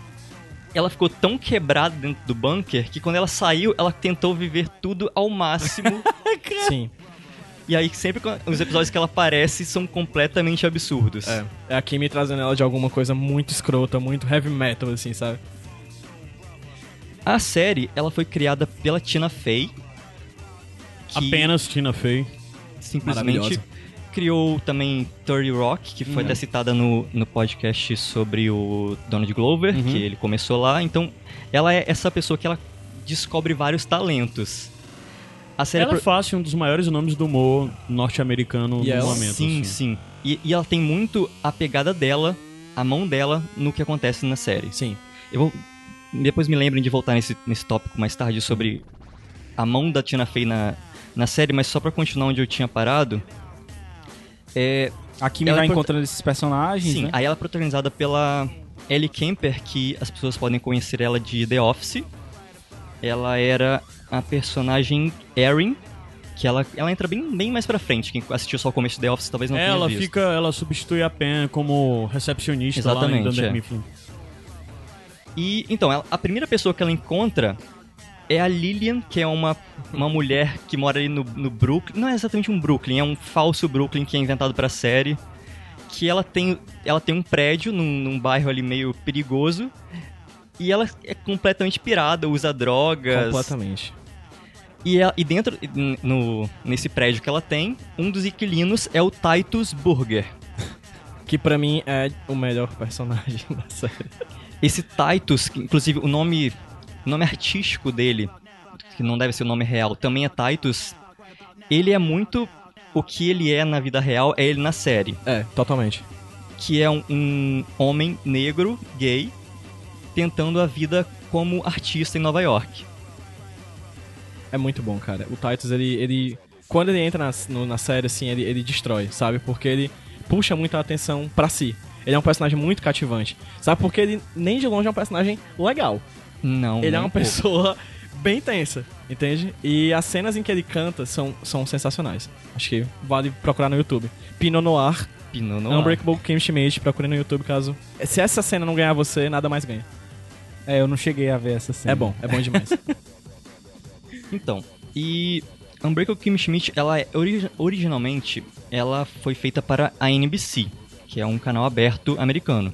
ela ficou tão quebrada dentro do bunker que quando ela saiu, ela tentou viver tudo ao máximo. Sim. e aí sempre os episódios que ela aparece são completamente absurdos. É. É a Kimi trazendo ela de alguma coisa muito escrota, muito heavy metal, assim, sabe? A série, ela foi criada pela Tina Fey. que Apenas Tina Fey. simplesmente Maravilhosa. Criou também 30 Rock, que foi até citada no, no podcast sobre o Donald Glover, que ele começou lá. Então, ela é essa pessoa que ela descobre vários talentos. A série Ela é pro- fácil, um dos maiores nomes do humor norte-americano no ela- momento. Sim, assim. sim. E, e ela tem muito a pegada dela, a mão dela, no que acontece na série. Sim. Eu vou. Depois me lembrem de voltar nesse, nesse tópico mais tarde sobre a mão da Tina Fey na, na série, mas só pra continuar onde eu tinha parado. É, A Kimi Ela vai é encontrando esses personagens, sim, né? aí ela é protagonizada pela Ellie Kemper, que as pessoas podem conhecer ela de The Office. Ela era a personagem Erin, que ela, ela entra bem, bem mais pra frente. Quem assistiu só o começo de The Office talvez não tenha Ela visto. fica, ela substitui a Pen como recepcionista lá Exatamente, em Dunder é. Mifflin. E então, ela- a primeira pessoa que ela encontra é a Lillian, que é uma, uma mulher que mora ali no, no Brooklyn. Não é exatamente um Brooklyn, é um falso Brooklyn que é inventado pra série. Que ela tem, ela tem um prédio num, num bairro ali meio perigoso. E ela é completamente pirada, usa drogas. Completamente. E, ela- e dentro, no, nesse prédio que ela tem, um dos inquilinos é o Titus Burger. Que pra mim é o melhor personagem da série. Esse Titus, que, inclusive o nome, o nome artístico dele, que não deve ser o nome real, também é Titus. Ele é muito o que ele é na vida real, é ele na série. É, totalmente. Que é um, um homem negro, gay, tentando a vida como artista em Nova York. É muito bom, cara. O Titus, ele. ele quando ele entra na, no- na série, assim, ele, ele destrói, sabe? Porque ele puxa muita atenção pra si. Ele é um personagem muito cativante. Sabe porque ele nem de longe é um personagem legal. Não. Ele é uma um pouco. pessoa bem tensa, entende? E as cenas em que ele canta são, são sensacionais. Acho que vale procurar no YouTube. Pinot Noir, Pinot Noir. Unbreakable Kim Schmidt, procure no YouTube caso. Se essa cena não ganhar você, nada mais ganha. É, eu não cheguei a ver essa cena. É bom, é bom demais. Então, e Unbreakable Kim Schmidt, ela é ori- originalmente ela foi feita para a NBC, que é um canal aberto americano.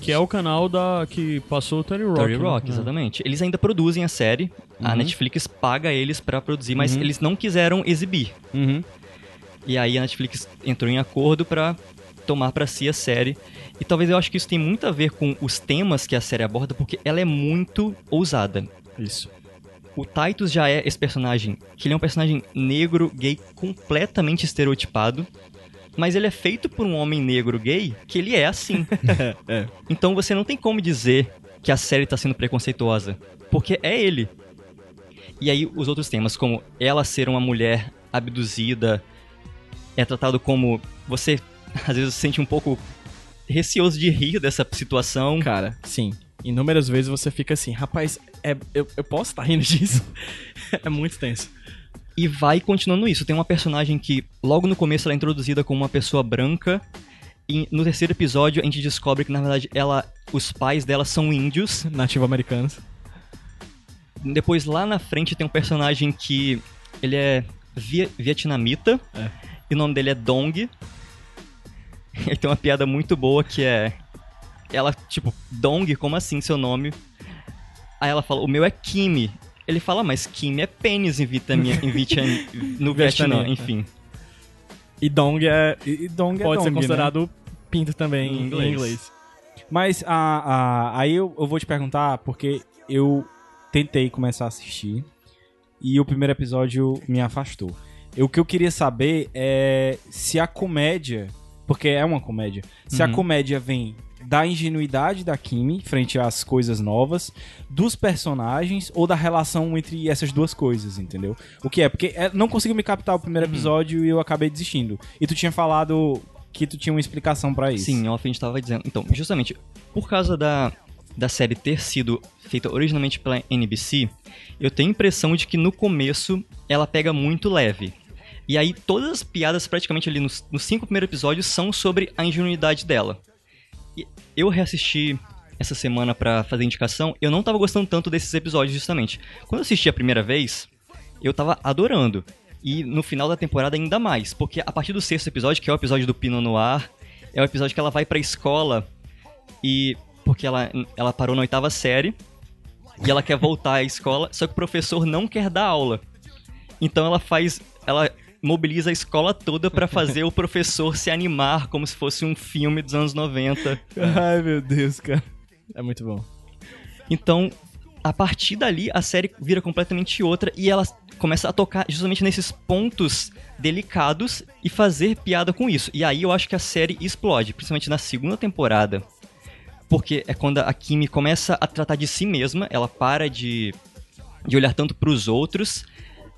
Que é o canal da que passou o Terry Rock. Terry né? Rock, É. exatamente. Eles ainda produzem a série, a Netflix paga eles pra produzir, mas eles não quiseram exibir. Uhum. E aí a Netflix entrou em acordo pra tomar pra si a série. E talvez eu acho que isso tem muito a ver com os temas que a série aborda, porque ela é muito ousada. Isso. O Titus já é esse personagem, que ele é um personagem negro, gay, completamente estereotipado. Mas ele é feito por um homem negro gay que ele é assim. É. Então você não tem como dizer que a série tá sendo preconceituosa. Porque é ele. E aí os outros temas, como ela ser uma mulher abduzida, é tratado como. Você às vezes se sente um pouco receoso de rir dessa situação. Cara, sim. Inúmeras vezes você fica assim, rapaz, é, eu, eu posso estar rindo disso? é muito tenso. E vai continuando isso. Tem uma personagem que, logo no começo, ela é introduzida como uma pessoa branca. E no terceiro episódio, a gente descobre que, na verdade, ela, os pais dela são índios. Nativo-americanos. Depois, lá na frente, tem um personagem que ele é via- vietnamita. É. E o nome dele é Dong. Ele tem uma piada muito boa que é... Ela, tipo, Dong, como assim seu nome? Aí ela fala, o meu é Kimi. Ele fala, mas Kimi é pênis em, Vietnamia, em Vietnam, no Vietnã, Vietnamita. enfim. E Dong é, E, Dong é pode ser Dong, né? considerado pinto também Em em inglês. inglês. Mas a, a- aí eu, eu vou te perguntar, porque eu tentei começar a assistir e o primeiro episódio me afastou. Eu- O que eu queria saber é se a comédia, porque é uma comédia, se a Uhum. comédia vem da ingenuidade da Kimi frente às coisas novas, dos personagens ou da relação entre essas duas coisas, entendeu? O que é? Porque é, não conseguiu me captar o primeiro episódio e eu acabei desistindo. E tu tinha falado que tu tinha uma explicação pra isso. Sim, off a gente tava dizendo. Então, justamente, por causa da, da série ter sido feita originalmente pela NBC, eu tenho a impressão de que no começo ela pega muito leve. E aí todas as piadas praticamente ali nos, nos cinco primeiros episódios são sobre a ingenuidade dela. Eu reassisti essa semana pra fazer indicação, eu não tava gostando tanto desses episódios justamente. Quando eu assisti a primeira vez, eu tava adorando. E no final da temporada ainda mais, porque a partir do sexto episódio, que é o episódio do Pinot Noir, é o episódio que ela vai pra escola e porque ela, ela parou na oitava série e ela quer voltar à escola, só que o professor não quer dar aula. Então ela faz, ela mobiliza a escola toda pra fazer o professor se animar como se fosse um filme dos anos 90. Ai, meu Deus, cara. É muito bom. Então, a partir dali, a série vira completamente outra e ela começa a tocar justamente nesses pontos delicados e fazer piada com isso. E aí eu acho que a série explode, principalmente na segunda temporada. Porque é quando a Kimi começa a tratar de si mesma, ela para de, de olhar tanto pros outros.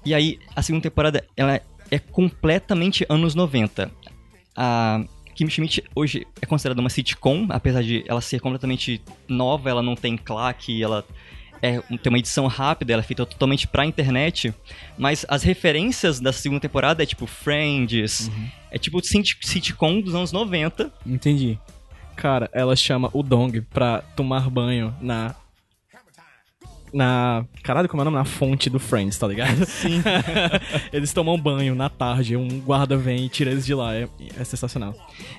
E aí, a segunda temporada, ela é completamente anos 90. A Kim Schmidt hoje é considerada uma sitcom, apesar de ela ser completamente nova, ela não tem claque, ela é, tem uma edição rápida, ela é feita totalmente pra internet, mas as referências da segunda temporada é tipo Friends, é tipo sit- sitcom dos anos 90. Entendi. Cara, ela chama o Dong pra tomar banho na. Na. Caralho, como é o nome? Na fonte do Friends, tá ligado? Sim. eles tomam banho na tarde, um guarda vem e tira eles de lá. É, é sensacional.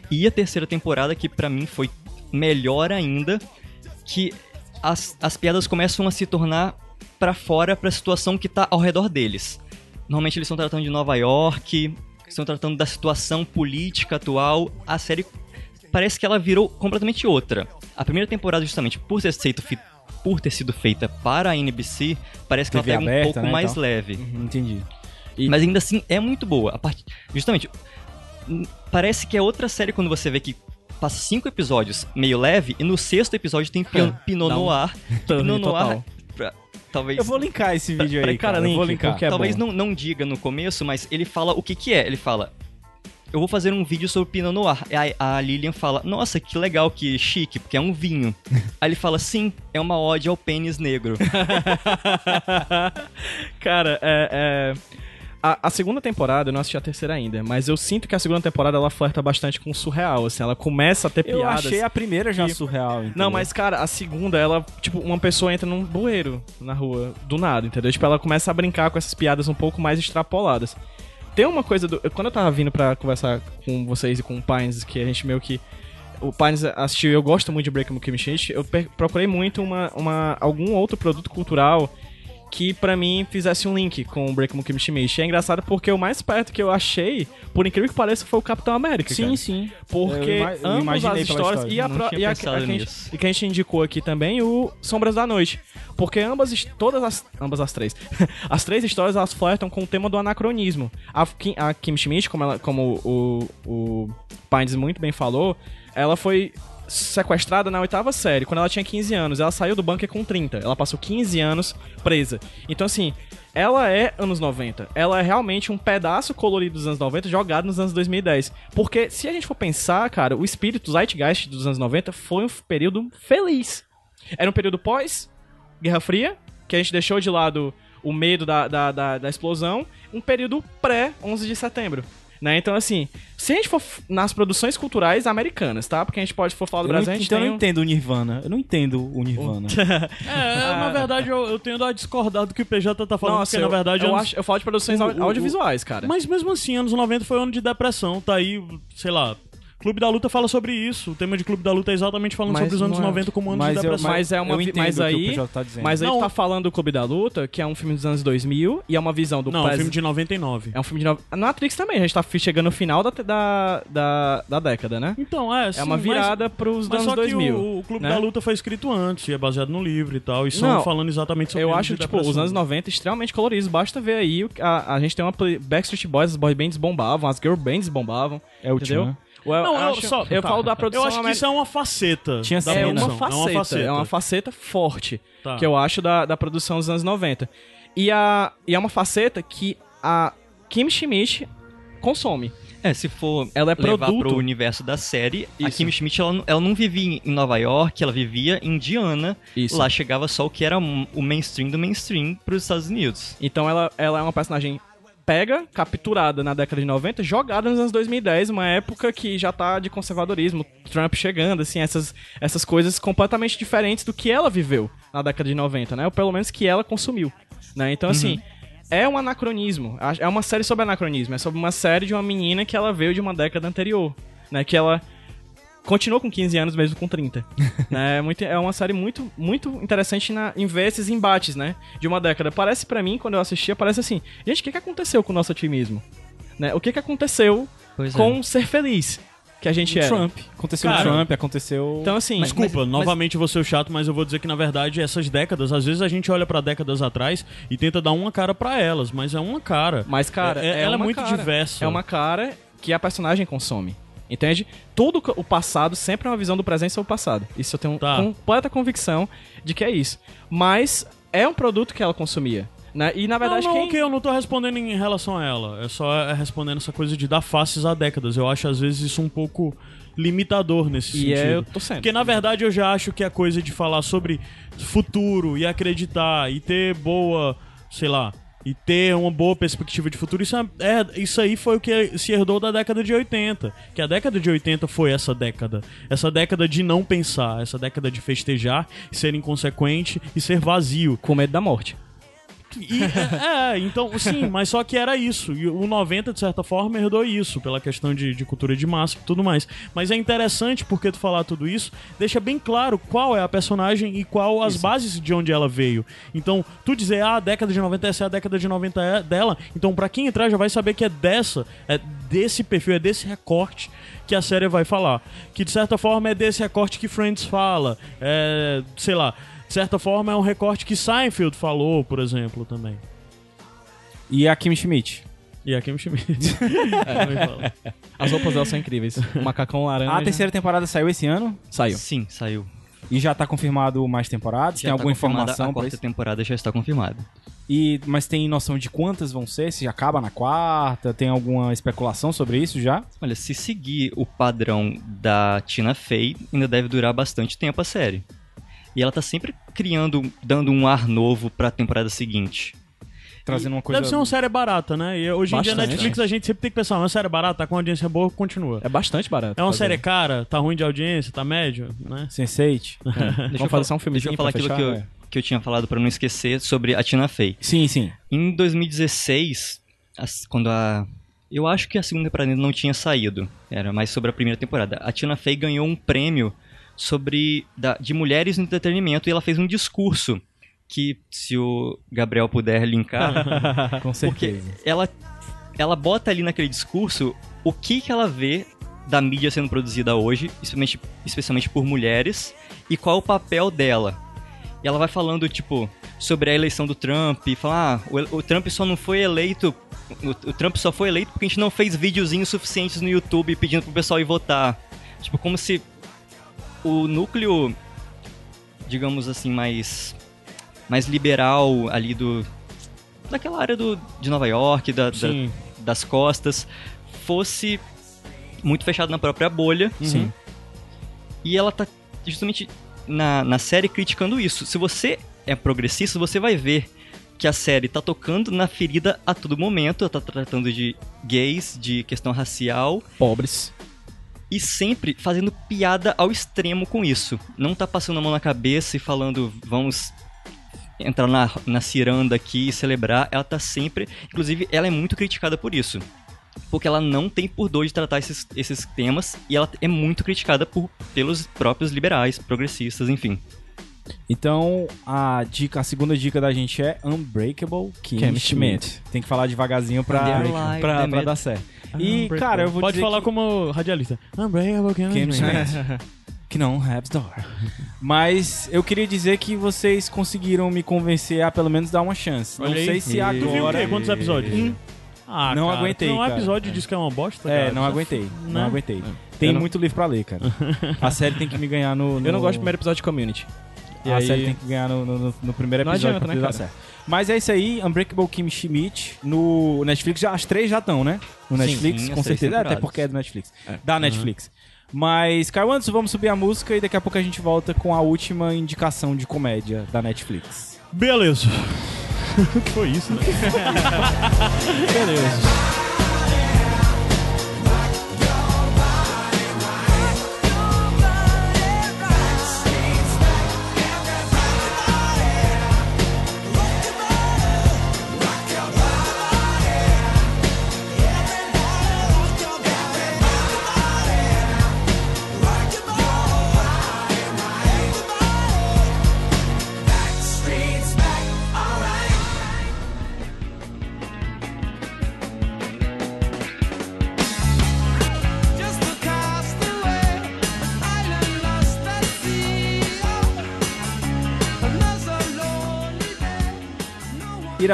E a terceira temporada, que pra mim foi melhor ainda, que as, as piadas começam a se tornar pra fora pra situação que tá ao redor deles. Normalmente eles estão tratando de Nova York, estão tratando da situação política atual. A série parece que ela virou completamente outra. A primeira temporada, justamente por ter sido, por ter sido feita para a NBC, parece que TV ela pega aberta, um pouco né, e mais tal. leve. Entendi. Mas ainda assim é muito boa. A parte, justamente, parece que é outra série quando você vê que passa cinco episódios meio leve e no sexto episódio tem Pin- É, Pinot um Noir. Pinot Noir, talvez Eu vou linkar esse vídeo aí, cara, cara. eu vou link, linkar. é talvez bom. não, não diga no começo, mas ele fala o que que é. Ele fala eu vou fazer um vídeo sobre Pinot Noir. Aí a Lilian fala, nossa, que legal, que chique, porque é um vinho. Aí ele fala, sim, é uma ode ao pênis negro. Cara, é. é- A, a segunda temporada, eu não assisti a terceira ainda, mas eu sinto que a segunda temporada ela flerta bastante com o surreal, assim, ela começa a ter Eu piadas. achei a primeira já que- surreal. entendeu? Não, mas cara, a segunda, ela, tipo, uma pessoa entra num bueiro na rua, do nada, entendeu? Tipo, ela começa a brincar com essas piadas um pouco mais extrapoladas. Tem uma coisa do. Quando eu tava vindo pra conversar com vocês e com o Pines, que a gente meio que. O Pines assistiu, eu gosto muito de Breaking Kimmy Schmidt, eu procurei muito uma, uma, algum outro produto cultural que pra mim fizesse um link com o Breaking Kimmy Schmidt. E é engraçado porque o mais perto que eu achei, por incrível que pareça, foi o Capitão América. Sim, cara. sim. Porque Eu ambas imaginei as histórias história. e a, pro- e a, a que a gente, e que a gente indicou aqui também o Sombras da Noite. Porque ambas, todas as, ambas as três, as três histórias elas flertam com o tema do anacronismo. A Kim, a Kim Schmidt, como, ela, como o, o Pines muito bem falou, ela foi sequestrada na oitava série, quando ela tinha 15 anos. Ela saiu do bunker com 30. Ela passou 15 anos presa. Então, assim, ela é anos 90. Ela é realmente um pedaço colorido dos anos 90 jogado nos anos 2010. Porque, se a gente for pensar, cara, o espírito, zeitgeist dos anos 90 foi um período feliz. Era um período pós Guerra Fria, que a gente deixou de lado o medo da, da, da, da explosão. Um período pré-11 de setembro. Né? Então, assim, se a gente for nas produções culturais americanas, tá? Porque a gente pode, for falar do Eu não, Brasil, a gente então eu tem não um- entendo o Nirvana. Eu não entendo o Nirvana. É, na verdade, eu, eu tendo a discordar do que o PJ tá falando, Nossa, porque eu, na verdade... eu, anos- acho, eu falo de produções o- au- o- audiovisuais, cara. Mas mesmo assim, anos 90 foi ano de depressão, tá aí, sei lá... Clube da Luta fala sobre isso. O tema de Clube da Luta é exatamente falando Mas sobre os anos é- 90 como anos Mas de eu- depressão. Mas é uma eu entendo mas o que o aí, tá dizendo. mas aí Não. tu tá falando do Clube da Luta, que é um filme dos anos 2000 e é uma visão do Não, é um pres- filme de 99. É um filme de no... Matrix também, a gente tá chegando no final da, da, da, da década, né? Então, é, é sim, uma mas- virada pros Mas anos só que 2000. o, o Clube né? da Luta foi escrito antes, e é baseado no livro e tal, e são Não, falando exatamente sobre Eu acho, de tipo, os depressão. anos 90 extremamente coloridos. Basta ver aí, a, a gente tem uma play- Backstreet Boys, as boy bands bombavam, as girl bands bombavam. É o entendeu? Eu, eu Não, eu, acho- só, eu tá. falo da produção Eu acho que isso é uma faceta. Tinha da é cena. uma, produção. faceta, é uma faceta, forte Tá. que eu acho da, da produção dos anos 90. E, a, e é uma faceta que a Kim Schmidt consome. É, se for Ela é levar produto. pro universo da série, a Isso. Kim Schmidt, ela, não- ela não vivia em Nova York, ela vivia em Indiana. Isso. Lá chegava só o que era o mainstream do mainstream pros Estados Unidos. Então ela, ela é uma personagem pega, capturada na década de 90, jogada nos anos 2010, uma época que já tá de conservadorismo, Trump chegando, assim, essas, essas coisas completamente diferentes do que ela viveu na década de 90, né? Ou pelo menos que ela consumiu, né? Então, assim, é um anacronismo. É uma série sobre anacronismo. É sobre uma série de uma menina que ela veio de uma década anterior, né? Que ela continuou com 15 anos mesmo com 30. né? é, muito, é uma série muito, muito interessante na, em ver esses embates, né? De uma década. Parece pra mim, quando eu assistia, parece assim, gente, o que, que aconteceu com o nosso otimismo? Né? O que, que aconteceu Pois com ser feliz que a gente O era? Trump. Aconteceu Cara, o Trump, aconteceu. Então, assim, Desculpa, mas- novamente vou ser o chato, mas eu vou dizer que na verdade essas décadas, às vezes a gente olha pra décadas atrás e tenta dar uma cara pra elas, mas é uma cara. Mas, cara, É- é- é ela é muito cara. diversa. É uma cara que a personagem consome. Entende? Tudo o passado sempre é uma visão do presente sobre o passado. Isso eu tenho Tá. completa convicção de que é isso. Mas é um produto que ela consumia. Né? E na verdade, não, não, quem. ok, eu não tô respondendo em relação a ela. É só é, respondendo essa coisa de dar faces a décadas. Eu acho, às vezes, isso um pouco limitador nesse E sentido. é, eu tô sendo. Porque, na verdade, eu já acho que a coisa de falar sobre futuro e acreditar e ter boa, sei lá, e ter uma boa perspectiva de futuro, isso, é, é- isso aí foi o que se herdou da década de 80. Que a década de 80 foi essa década. Essa década de não pensar, essa década de festejar, ser inconsequente e ser vazio. Com medo da morte. E, é, é, então, sim, mas só que era isso. E o 90, de certa forma, herdou isso, pela questão de, de cultura de massa e tudo mais. Mas é interessante porque tu falar tudo isso deixa bem claro qual é a personagem e qual as bases de onde ela veio. Então, tu dizer, ah, a década de 90 essa é a década de 90 é dela, então pra quem entrar já vai saber que é dessa, é desse perfil, é desse recorte que a série vai falar. Que de certa forma é desse recorte que Friends fala, é, sei lá. De certa forma, é um recorte que Seinfeld falou, por exemplo, também. E a Kim Schmidt. E a Kim Schmidt. fala. As roupas dela são incríveis. O macacão laranja. A terceira temporada saiu esse ano saiu. Sim, saiu. e já tá confirmado mais temporadas. Já Tem tá alguma informação A quarta isso? temporada já está confirmada. E, mas tem noção de quantas vão ser? Se acaba na quarta? Tem alguma especulação sobre isso já? Olha, se seguir o padrão da Tina Fey, ainda deve durar bastante tempo a série. E ela tá sempre criando, dando um ar novo pra temporada seguinte. Trazendo uma coisa. Deve ser uma série barata, né? E hoje em dia, Bastante. Netflix, a gente sempre tem que pensar, uma série barata, tá com audiência boa, continua. É bastante barato. É uma fazer. série cara, tá ruim de audiência, tá médio, né? Sense8? Deixa Vamos fazer só um Deixa filmezinho eu falar pra aquilo fechar, que eu, é. que eu tinha falado pra não esquecer sobre a Tina Fey. Sim, sim. Em 2016, as- quando a. Eu acho que a segunda temporada ainda não tinha saído. Era mais sobre a primeira temporada. A Tina Fey ganhou um prêmio sobre da- de mulheres no entretenimento e ela fez um discurso que, se o Gabriel puder linkar, Com porque certeza. ela, ela bota ali naquele discurso o que, que ela vê da mídia sendo produzida hoje, especialmente, especialmente por mulheres, e qual o papel dela. E ela vai falando, tipo, sobre a eleição do Trump, e fala, ah, o, o Trump só não foi eleito. O, o Trump só foi eleito porque a gente não fez videozinhos suficientes no YouTube pedindo pro pessoal ir votar. Tipo, como se o núcleo, digamos assim, mais. mais liberal ali do. daquela área do, de Nova York, da, da- das costas, fosse muito fechado na própria bolha. Sim. E ela tá justamente na, na série criticando isso. Se você é progressista, você vai ver que a série tá tocando na ferida a todo momento. Ela tá tratando de gays, de questão racial Pobres. E sempre fazendo piada ao extremo com isso. Não tá passando a mão na cabeça e falando, vamos entrar na, na ciranda aqui e celebrar. Ela tá sempre. Inclusive, ela é muito criticada por isso. Porque ela não tem por dor de tratar esses, esses temas e ela é muito criticada por, pelos próprios liberais, progressistas, enfim. Então, a dica, a segunda dica da gente é Unbreakable Kim, Kim Schmidt. Schmidt. Tem que falar devagazinho pra, pra, pra Unbreakable. dar certo. E, cara, eu vou Pode dizer falar que... como radialista. Unbreakable Kim Schmidt. Que não have door. Mas eu queria dizer que vocês conseguiram me convencer a pelo menos dar uma chance. Olha não aí. sei se Tu viu o agora... quê? Quantos episódios? Um. Ah, Não cara, aguentei, Não, um cara. episódio diz que é uma bosta, É, cara. não aguentei. Não Né? aguentei. Tem não- muito livro pra ler, cara. A série tem que me ganhar no... no... Eu não gosto do primeiro episódio de Community. E a aí- série tem que ganhar no, no- no primeiro Não episódio adianta, pra né, dar cara? certo. Mas é isso aí, Unbreakable Kim Schmidt no Netflix. Já, as três já estão, né? No Sim, Netflix, sim, com as três certeza. É, Até porque é do Netflix. Da Netflix. Mas, Caio Anderson, vamos subir a música e daqui a pouco a gente volta com a última indicação de comédia da Netflix. Beleza. O que foi isso, né? Beleza.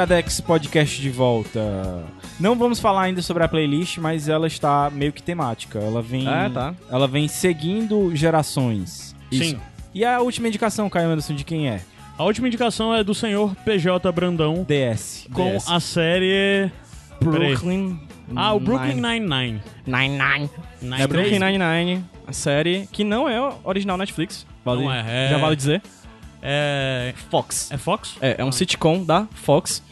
Iradex Podcast de volta. Não vamos falar ainda sobre a playlist, mas ela está meio que temática. Ela vem, Ah, tá. ela vem seguindo gerações. Sim. E a última indicação, Caio Anderson, de quem é? A última indicação é do senhor PJ Brandão DS. com DS. a série... Brooklyn. Ah, o Brooklyn Nine- Nine-Nine. Nine-Nine. Nine É Brooklyn Nine-Nine, a série que não é original Netflix. Vale, Não é, é- Já vale dizer. É... Fox. É Fox? É, é um sitcom da Fox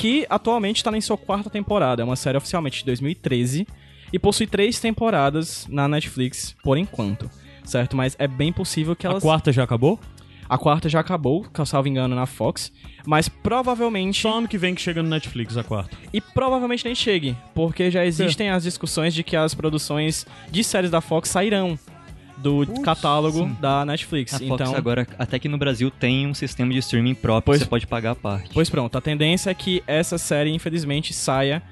que atualmente está em sua quarta temporada. É uma série oficialmente de 2013 e possui três temporadas na Netflix por enquanto. Certo? Mas é bem possível que A elas. quarta já acabou? A quarta já acabou, salvo engano, na Fox. Mas provavelmente. Só ano que vem que chega no Netflix a quarta. E provavelmente nem chegue, porque já existem as discussões de que as produções de séries da Fox sairão do catálogo da Netflix. A Fox então, agora, até que no Brasil, tem um sistema de streaming próprio Pois- que você pode pagar a parte. Pois pronto, a tendência é que essa série, infelizmente, saia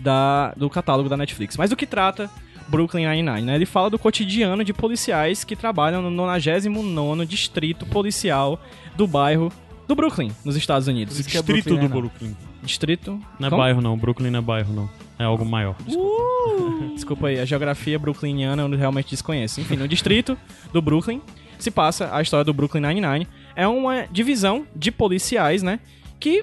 da, do catálogo da Netflix. Mas do que trata Brooklyn Nine-Nine, né? Ele fala do cotidiano de policiais que trabalham no 99º Distrito Policial do bairro do Brooklyn, nos Estados Unidos. É Distrito Brooklyn, do Brooklyn. Distrito... Não é Como? bairro não, Brooklyn não é bairro não. É algo maior. Desculpa aí, a geografia brooklyniana eu realmente desconheço. Enfim, no distrito do Brooklyn se passa a história do Brooklyn Nine-Nine. É uma divisão de policiais, né? Que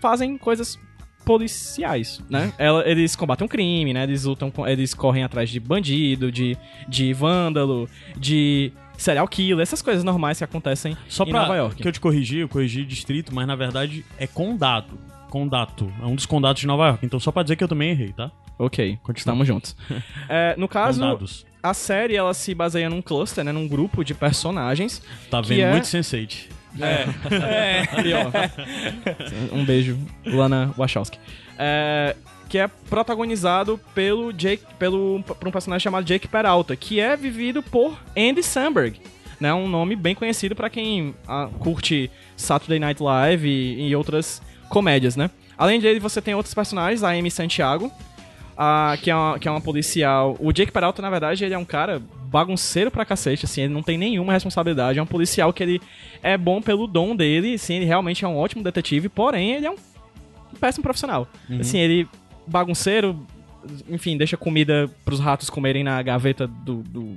fazem coisas policiais, né? Ela- eles combatem um crime, né? Eles lutam, com- eles correm atrás de bandido, de, de vândalo, de serial killer, essas coisas normais que acontecem Só em pra Nova York. que eu te corrigi, eu corrigi distrito, mas na verdade é condado. Condato. É um dos condados de Nova York. Então só pra dizer que eu também errei, tá? Ok, estamos juntos. É, no caso, Condados. a série ela se baseia num cluster, né? Num grupo de personagens. Tá vendo é- muito Sense8. Ali, ó. Um beijo, Lana Wachowski. É, que é protagonizado pelo Jake, pelo por um personagem chamado Jake Peralta, que é vivido por Andy Samberg, né? Um nome bem conhecido pra quem ah, curte Saturday Night Live e, e outras comédias, né? Além dele, você tem outros personagens, a Amy Santiago, a- que, é uma, que é uma policial. O Jake Peralta, na verdade, ele é um cara bagunceiro pra cacete, assim, ele não tem nenhuma responsabilidade. É um policial que ele é bom pelo dom dele, assim, ele realmente é um ótimo detetive, porém, ele é um péssimo profissional. Assim, ele bagunceiro, enfim, deixa comida pros ratos comerem na gaveta do, do-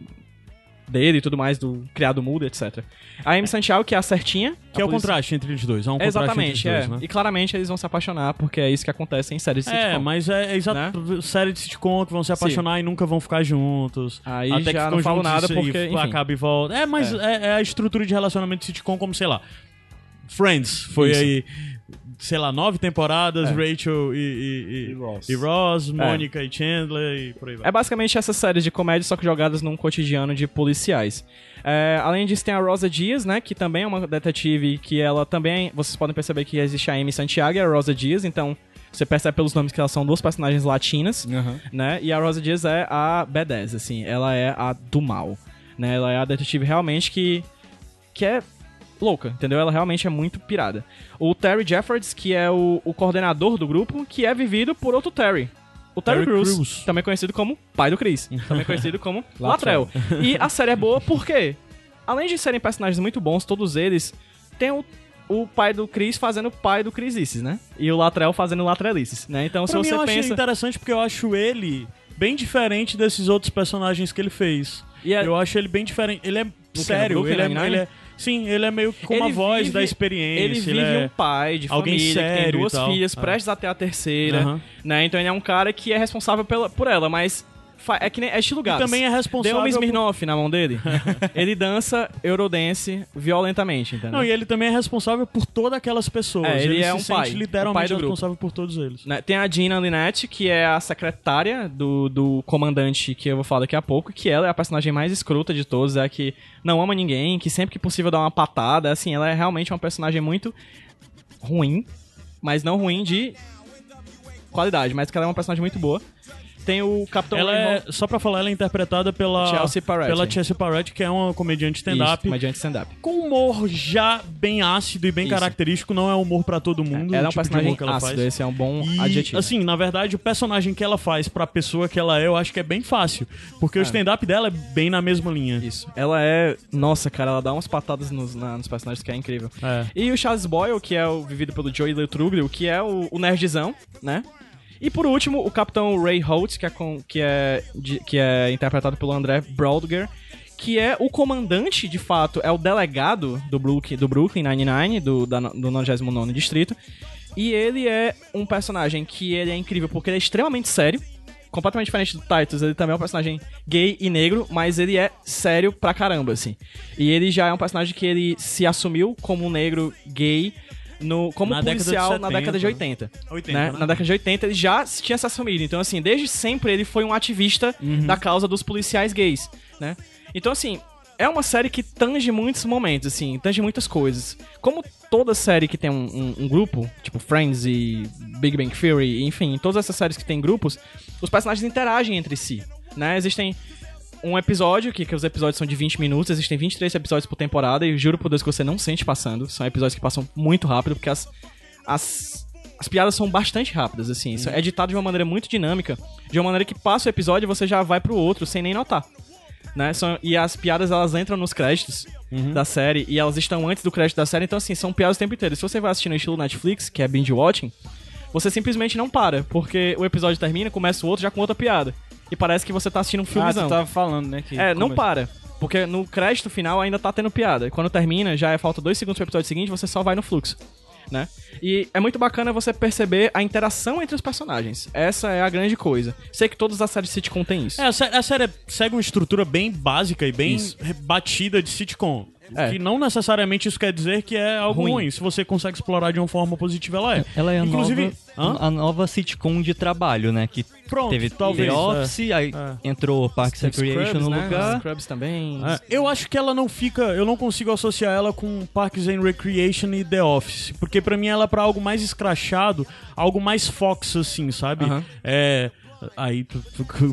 dele e tudo mais, do criado mudo, etc. A Amy Santiago, que é a certinha. Que a é o contraste entre os dois. É um contraste Exatamente, entre os dois, é. né? E claramente eles vão se apaixonar, porque é isso que acontece em séries de É, sitcom. mas é, é exato. Série de sitcom que vão se apaixonar e nunca vão ficar juntos. Aí Até já que não falo nada porque, enfim. acaba e volta. É, mas é. é a estrutura de relacionamento de sitcom como, sei lá. Friends foi Isso. aí, sei lá, nove temporadas, É. Rachel e, e, e, E Ross. e Ross, Mônica e Chandler e por aí vai. É basicamente essas séries de comédia, só que jogadas num cotidiano de policiais. É, além disso, tem a Rosa Dias, né? Que também é uma detetive que ela também. Vocês podem perceber que existe a Amy Santiago e a Rosa Dias, então você percebe pelos nomes que elas são duas personagens latinas, Aham. né? E a Rosa Dias é a B10, assim, ela é a do mal, né? Ela é a detetive realmente que. que é louca, entendeu? Ela realmente é muito pirada. O Terry Jeffords, que é o, o coordenador do grupo, que é vivido por outro Terry. O Terry, Terry Crews, Crews. também conhecido como pai do Chris, também conhecido como Latrell. E a série é boa porque, além de serem personagens muito bons, todos eles têm o, o pai do Chris fazendo o pai do Chrisices, né? E o Latrell fazendo Latrelices, né? Então, se pra mim você eu pensa... interessante porque eu acho ele bem diferente desses outros personagens que ele fez. É- Eu acho ele bem diferente. Ele é no sério, ele é, ele é- Sim, ele é meio que com Ele uma voz vive- da experiência. Ele vive é- um pai de alguém família, que tem sério duas filhas, Ah. prestes até a terceira, Aham. né? Então ele é um cara que é responsável pela, por ela, mas é que nem é estilo Gabs. também é responsável Deu por- Smirnoff na mão dele. ele dança Eurodance violentamente, entendeu? Não, e ele também é responsável por todas aquelas pessoas. É, ele é se um pai, o pai literalmente grupo. responsável por todos eles. Né, Tem a Gina Lynette, que é a secretária do, do comandante que eu vou falar daqui a pouco, que ela é a personagem mais escrota de todos, é a que não ama ninguém, que sempre que possível dá uma patada, assim, ela é realmente uma personagem muito ruim, mas não ruim de qualidade, mas que ela é uma personagem muito boa. Tem o Capitão ela é, só pra falar, ela é interpretada pela Chelsea Peretti. pela Chelsea Peretti, que é uma comediante stand-up. comediante stand-up. Com humor já bem ácido e bem Isso. característico, não é humor pra todo mundo. Ela é o um tipo personagem que ela ácido, faz. esse é um bom E, adjetivo. assim, na verdade, o personagem que ela faz pra pessoa que ela é, eu acho que é bem fácil. Porque o stand-up dela é bem na mesma linha. Isso. Ela é. Nossa, cara, ela dá umas patadas nos, na- nos personagens que é incrível. É. E o Charles Boyle, que é o vivido pelo Joey Letruglio, que é o, o nerdzão, né? E por último, o Capitão Ray Holt, que é, com- que é, de- que é interpretado pelo André Brodger, que é o comandante, de fato, é o delegado do Brooklyn, do Brooklyn Nine-Nine, do, do 99º Distrito. E ele é um personagem que ele é incrível porque ele é extremamente sério, completamente diferente do Titus, ele também é um personagem gay e negro, mas ele é sério pra caramba, assim. E ele já é um personagem que ele se assumiu como um negro gay no, como Na década de policial na 70, década de né? 80. 80, né? né? Na década de 80 ele já tinha se assumido. Então, assim, desde sempre ele foi um ativista Uhum. da causa dos policiais gays, né? Então, assim, é uma série que tange muitos momentos, assim, tange muitas coisas. Como toda série que tem um, um- um grupo, tipo Friends e Big Bang Theory, enfim, todas essas séries que tem grupos, os personagens interagem entre si, né? Existem um episódio, que, que os episódios são de 20 minutos, existem 23 episódios por temporada, e juro por Deus que você não sente passando. São episódios que passam muito rápido, porque as, as, as piadas são bastante rápidas, assim. Isso é editado de uma maneira muito dinâmica, de uma maneira que passa o episódio e você já vai pro outro sem nem notar. Né? São, e as piadas elas entram nos créditos da série e elas estão antes do crédito da série, então assim, são piadas o tempo inteiro. Se você vai assistir no estilo Netflix, que é binge watching, você simplesmente não para, porque o episódio termina, começa o outro já com outra piada. E parece que você tá assistindo um Ah, filmezão. tu tava falando, né? Que É, não para. Porque no crédito final ainda tá tendo piada. E quando termina, já é falta dois segundos pro episódio seguinte, você só vai no fluxo. né? E é muito bacana você perceber a interação entre os personagens. Essa é a grande coisa. Sei que todas as séries de sitcom têm isso. É, a, sé- a série segue uma estrutura bem básica e bem Isso. batida de sitcom. É. Que não necessariamente isso quer dizer que é algo ruim. Ruim. Se você consegue explorar de uma forma positiva, ela é. Ela é a Inclusive, nova, a nova sitcom de trabalho, né? Que Pronto, teve talvez, The é. Office, aí É. entrou Parks and Recreation Scrubs, no né? lugar. Scrubs também. É, eu acho que ela não fica. Eu não consigo associar ela com Parks and Recreation e The Office. Porque pra mim ela é pra algo mais escrachado, algo mais Fox, assim, sabe? Aham. É. Aí tu-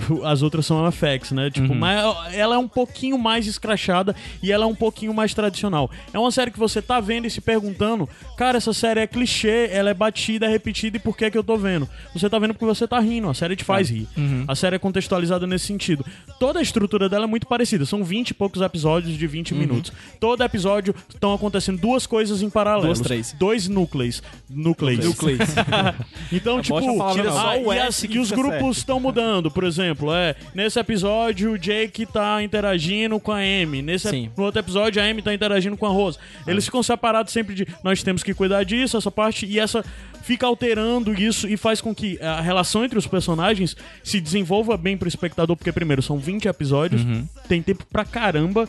tu- as outras são FX, né? Tipo, mas ela é um pouquinho mais escrachada e ela é um pouquinho mais tradicional. É uma série que você tá vendo e se perguntando, cara, essa série é clichê, ela é batida, é repetida e por que que eu tô vendo? Você tá vendo porque você tá rindo, a série te faz rir. A série é contextualizada nesse sentido. Toda a estrutura dela é muito parecida, são 20 e poucos episódios de 20 minutos. Todo episódio estão acontecendo duas coisas em paralelo. Duas, três. Dois núcleos. Núcleos. Núcleos. Então, É tipo, palavra, não. ah, Só o e, S as- que e os grupos estão mudando, por exemplo, é, nesse episódio o Jake tá interagindo com a Amy, nesse Sim. no outro episódio a Amy tá interagindo com a Rose. Eles ficam separados sempre de nós temos que cuidar disso, essa parte e essa fica alterando isso e faz com que a relação entre os personagens se desenvolva bem pro espectador, porque primeiro são 20 episódios, tem tempo pra caramba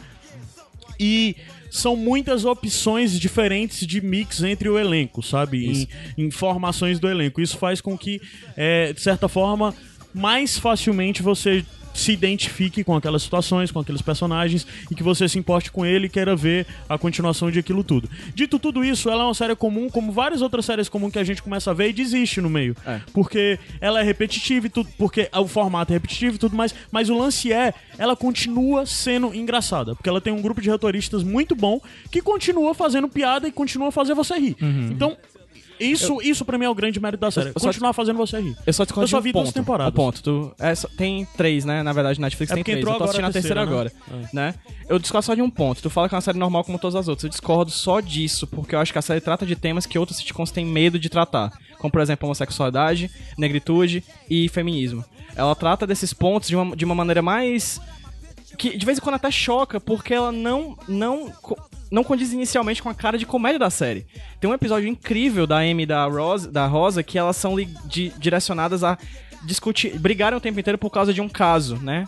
e são muitas opções diferentes de mix entre o elenco, sabe? Em, em formações do elenco. Isso faz com que, é, de certa forma, mais facilmente você se identifique com aquelas situações, com aqueles personagens e que você se importe com ele e queira ver a continuação de aquilo tudo. Dito tudo isso, ela é uma série comum, como várias outras séries comuns que a gente começa a ver e desiste no meio. É. Porque ela é repetitiva e tudo, porque o formato é repetitivo e tudo mais, mas o lance é, ela continua sendo engraçada, porque ela tem um grupo de roteiristas muito bom que continua fazendo piada e continua a fazer você rir. Então, isso, isso pra mim é o grande mérito da série. eu continuar fazendo você rir. Eu só discordo Eu só vi duas temporadas. Ponto. Tu, é, só- tem três, né? Na verdade, Netflix É tem três. Eu tô assistindo a terceira, terceira, agora. Né? Eu discordo só de um ponto. Tu fala que é uma série normal como todas as outras. Eu discordo só disso, porque eu acho que a série trata de temas que outras sitcoms têm medo de tratar. Como, por exemplo, homossexualidade, negritude e feminismo. Ela trata desses pontos de uma, de uma maneira mais que de vez em quando até choca, porque ela não não não condiz inicialmente com a cara de comédia da série. Tem um episódio incrível da Amy e da Rosa, da Rosa que elas são direcionadas a discutir, brigarem o tempo inteiro por causa de um caso, né?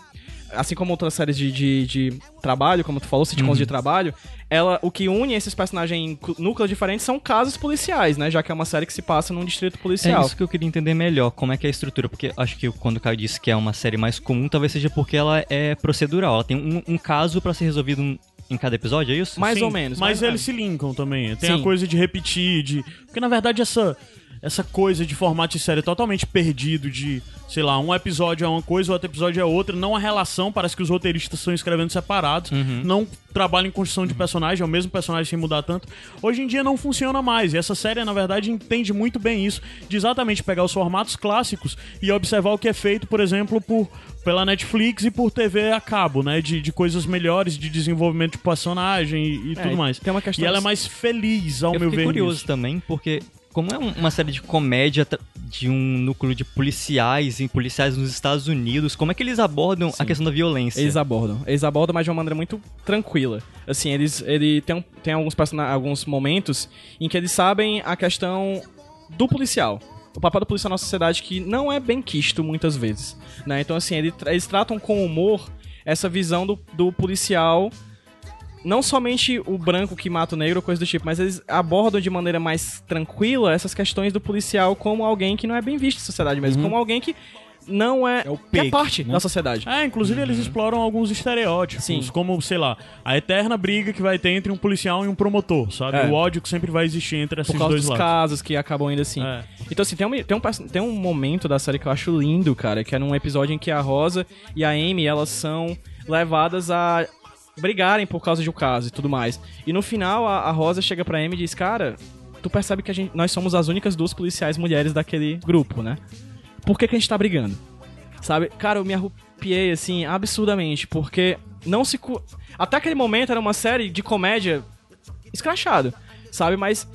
Assim como outras séries de, de, de trabalho, como tu falou, sitcoms de trabalho, ela, o que une esses personagens em núcleos diferentes são casos policiais, né? Já que é uma série que se passa num distrito É policial. isso que eu queria entender melhor, como é que é a estrutura, porque acho que quando o Caio disse que é uma série mais comum, talvez seja porque ela é procedural, ela tem um, um caso pra ser resolvido em- cada episódio, é isso? Mais Sim, ou menos. Mas mais- eles se linkam também. Tem Sim. a coisa de repetir, de. Porque na verdade essa. Essa coisa de formato de série totalmente perdido de, sei lá, um episódio é uma coisa, o outro episódio é outra, não a relação, parece que os roteiristas estão escrevendo separados, não trabalham em construção de personagem, é o mesmo personagem sem mudar tanto. Hoje em dia não funciona mais, e essa série, na verdade, entende muito bem isso, de exatamente pegar os formatos clássicos e observar o que é feito, por exemplo, por pela Netflix e por TV a cabo, né, de, de coisas melhores, de desenvolvimento de personagem e, e É, tudo mais. tem uma questão e ela é mais feliz, ao Eu meu ver. curioso nisso. também, porque como é um- uma série de comédia de um núcleo de policiais e policiais nos Estados Unidos, como é que eles abordam a questão da violência? Eles abordam. Eles abordam, mas de uma maneira muito tranquila. Assim, eles ele tem, tem alguns, alguns momentos em que eles sabem a questão do policial. O papel do policial na sociedade que não é bem quisto muitas vezes. Né? Então, assim, eles tratam com humor essa visão do, do policial. Não somente o branco que mata o negro ou coisa do tipo, mas eles abordam de maneira mais tranquila essas questões do policial como alguém que não é bem visto na sociedade mesmo. Como alguém que não é, o que é parte né? da sociedade. É, inclusive eles exploram alguns estereótipos, Sim. como, sei lá, a eterna briga que vai ter entre um policial e um promotor, sabe? É. O ódio que sempre vai existir entre esses por causa dois dos lados. casos que acabam indo assim. É. Então, assim, tem um, tem, um, tem um momento da série que eu acho lindo, cara, que é num episódio em que a Rosa e a Amy, elas são levadas a brigarem por causa de um caso e tudo mais. E no final, a, a Rosa chega pra Amy e diz, cara, tu percebe que gente, nós somos as únicas duas policiais mulheres daquele grupo, né? Por que, que a gente tá brigando? Sabe? Cara, eu me arrupiei, assim, absurdamente, porque não se... Até aquele momento era uma série de comédia escrachado, sabe? Mas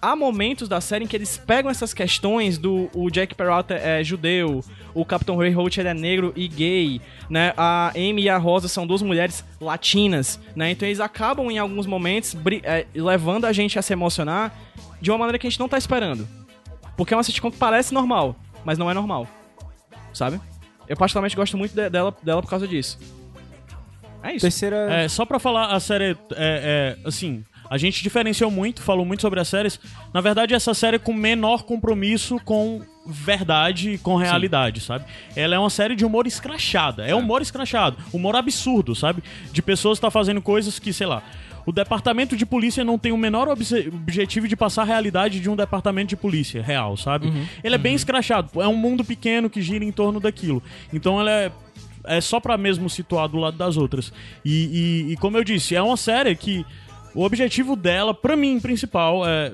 há momentos da série em que eles pegam essas questões do o Jack Peralta é judeu, o Capitão Ray Holt é negro e gay, né? A Amy e a Rosa são duas mulheres latinas, né? Então eles acabam em alguns momentos é, levando a gente a se emocionar de uma maneira que a gente não tá esperando. Porque é uma sitcom que parece normal, mas não é normal. Sabe? Eu particularmente gosto muito de- dela, dela por causa disso. É isso. Terceira. É, só pra falar, a série é, é, assim, a gente diferenciou muito, falou muito sobre as séries. Na verdade, essa série é com menor compromisso com verdade e com realidade, sabe? Ela é uma série de humor escrachada. É humor escrachado, humor absurdo, sabe? De pessoas que tá fazendo coisas que, sei lá, o departamento de polícia não tem o menor objetivo de passar a realidade de um departamento de polícia real, sabe? Ele é bem escrachado. É um mundo pequeno que gira em torno daquilo. Então ela é é só pra mesmo situar do lado das outras. E, e- e como eu disse, é uma série que o objetivo dela, pra mim, principal, é.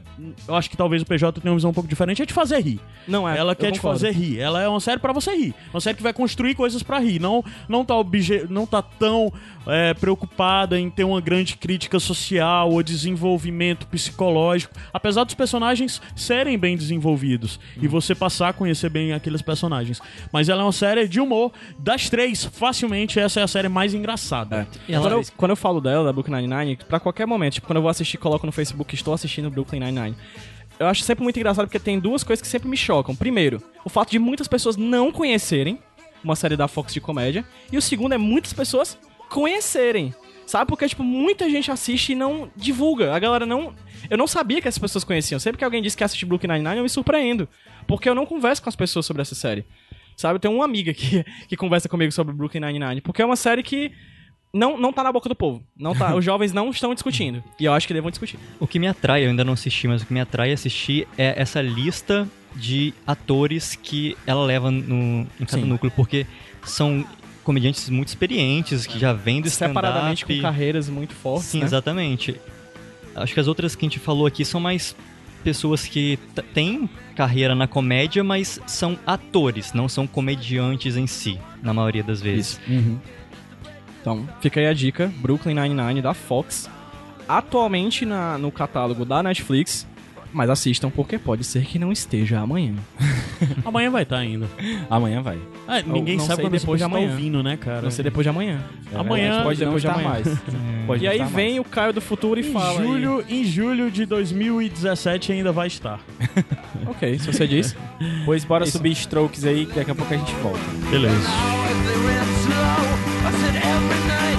Eu acho que talvez o PJ tenha uma visão um pouco diferente, é de fazer rir. Não é. Ela quer te concordo. fazer rir. Ela é uma série pra você rir. Uma série que vai construir coisas pra rir. Não, não, tá, obje... não tá tão é, preocupada em ter uma grande crítica social ou desenvolvimento psicológico. Apesar dos personagens serem bem desenvolvidos e você passar a conhecer bem aqueles personagens. Mas ela é uma série de humor. Das três, facilmente, essa é a série mais engraçada. É. Quando, eu, quando eu falo dela, da Brooklyn Nine-Nine, pra qualquer momento, tipo, quando eu vou assistir, coloco no Facebook estou assistindo Brooklyn Nine-Nine. Eu acho sempre muito engraçado porque tem duas coisas que sempre me chocam. Primeiro, o fato de muitas pessoas não conhecerem uma série da Fox de comédia. E o segundo é muitas pessoas conhecerem. Sabe? Porque, tipo, muita gente assiste e não divulga. A galera não. Eu não sabia que essas pessoas conheciam. Sempre que alguém diz que assiste Brooklyn Nine-Nine, eu me surpreendo. Porque eu não converso com as pessoas sobre essa série. Sabe? Eu tenho uma amiga que, que conversa comigo sobre Brooklyn Nine-Nine. Porque é uma série que não, não tá na boca do povo. Não tá, os jovens não estão discutindo. E eu acho que devam discutir. O que me atrai, eu ainda não assisti, mas o que me atrai assistir é essa lista de atores que ela leva no, em cada Sim. núcleo, porque são comediantes muito experientes, que já vêm do Separadamente com carreiras muito fortes. Sim, né? exatamente. Acho que as outras que a gente falou aqui são mais pessoas que têm carreira na comédia, mas são atores, não são comediantes em si, na maioria das vezes. Uhum. Então, fica aí a dica: Brooklyn Nine-Nine da Fox. Atualmente na- no catálogo da Netflix. Mas assistam porque pode ser que não esteja amanhã. Amanhã vai estar ainda. Amanhã vai. Ah, ninguém não sabe quando depois de tá amanhã. ouvindo, né, cara? Não sei depois de amanhã. É Amanhã- pode não depois de estar amanhã. mais. Pode E aí estar vem mais. o Caio do futuro e Em fala. aí. julho, em julho de 2017 ainda vai estar. Ok, se você diz. Pois bora Isso. subir strokes aí, que daqui a pouco a gente volta. Beleza. I said every night.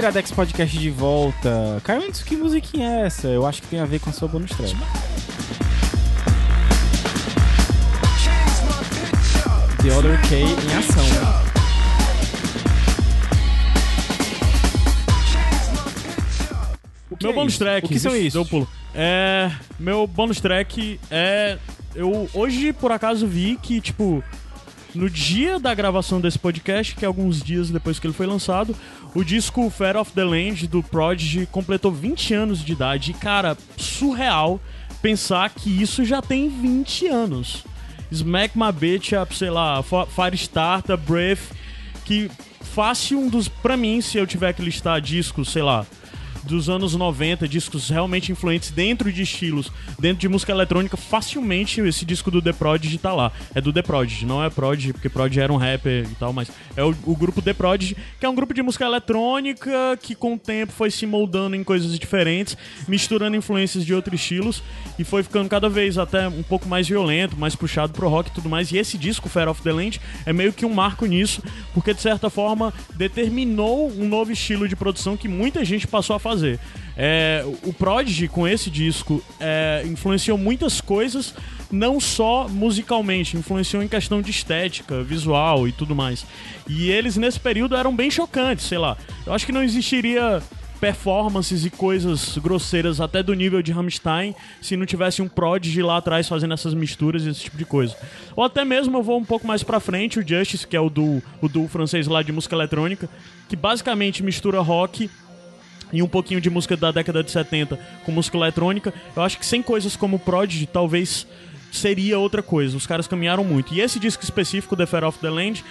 Iradex Podcast de volta. Caio, antes, que musiquinha é essa? Eu acho que tem a ver com a sua bonus track. The Other K em ação. O que Meu é bônus isso? track. O que são isso? Deu pulo. É. Meu bônus track é. Eu hoje, por acaso, vi que, tipo. No dia da gravação desse podcast, que é alguns dias depois que ele foi lançado, o disco Fair of the Land do Prodigy completou 20 anos de idade. E, cara, surreal pensar que isso já tem 20 anos. Smack My Bitch sei lá, Firestarter, Breath, que fácil um dos. Pra mim, se eu tiver que listar discos, sei lá, dos anos 90, discos realmente influentes dentro de estilos, dentro de música eletrônica, facilmente esse disco do The Prodigy tá lá. É do The Prodigy, não é Prodigy, porque Prodigy era um rapper e tal, mas é o, o grupo The Prodigy, que é um grupo de música eletrônica que com o tempo foi se moldando em coisas diferentes, misturando influências de outros estilos e foi ficando cada vez até um pouco mais violento, mais puxado pro rock e tudo mais. E esse disco, Fair of the Land, é meio que um marco nisso, porque de certa forma determinou um novo estilo de produção que muita gente passou a fazer. É, o Prodigy, com esse disco, é, influenciou muitas coisas, não só musicalmente, influenciou em questão de estética, visual e tudo mais. E eles, nesse período, eram bem chocantes, sei lá. Eu acho que não existiria performances e coisas grosseiras até do nível de Rammstein se não tivesse um Prodigy lá atrás fazendo essas misturas e esse tipo de coisa. Ou até mesmo eu vou um pouco mais pra frente, o Justice, que é o duo, o duo francês lá de música eletrônica, que basicamente mistura rock e um pouquinho de música da década de 70 com música eletrônica. Eu acho que sem coisas como Prodigy, talvez seria outra coisa. Os caras caminharam muito. E esse disco específico, The Fair of the Land,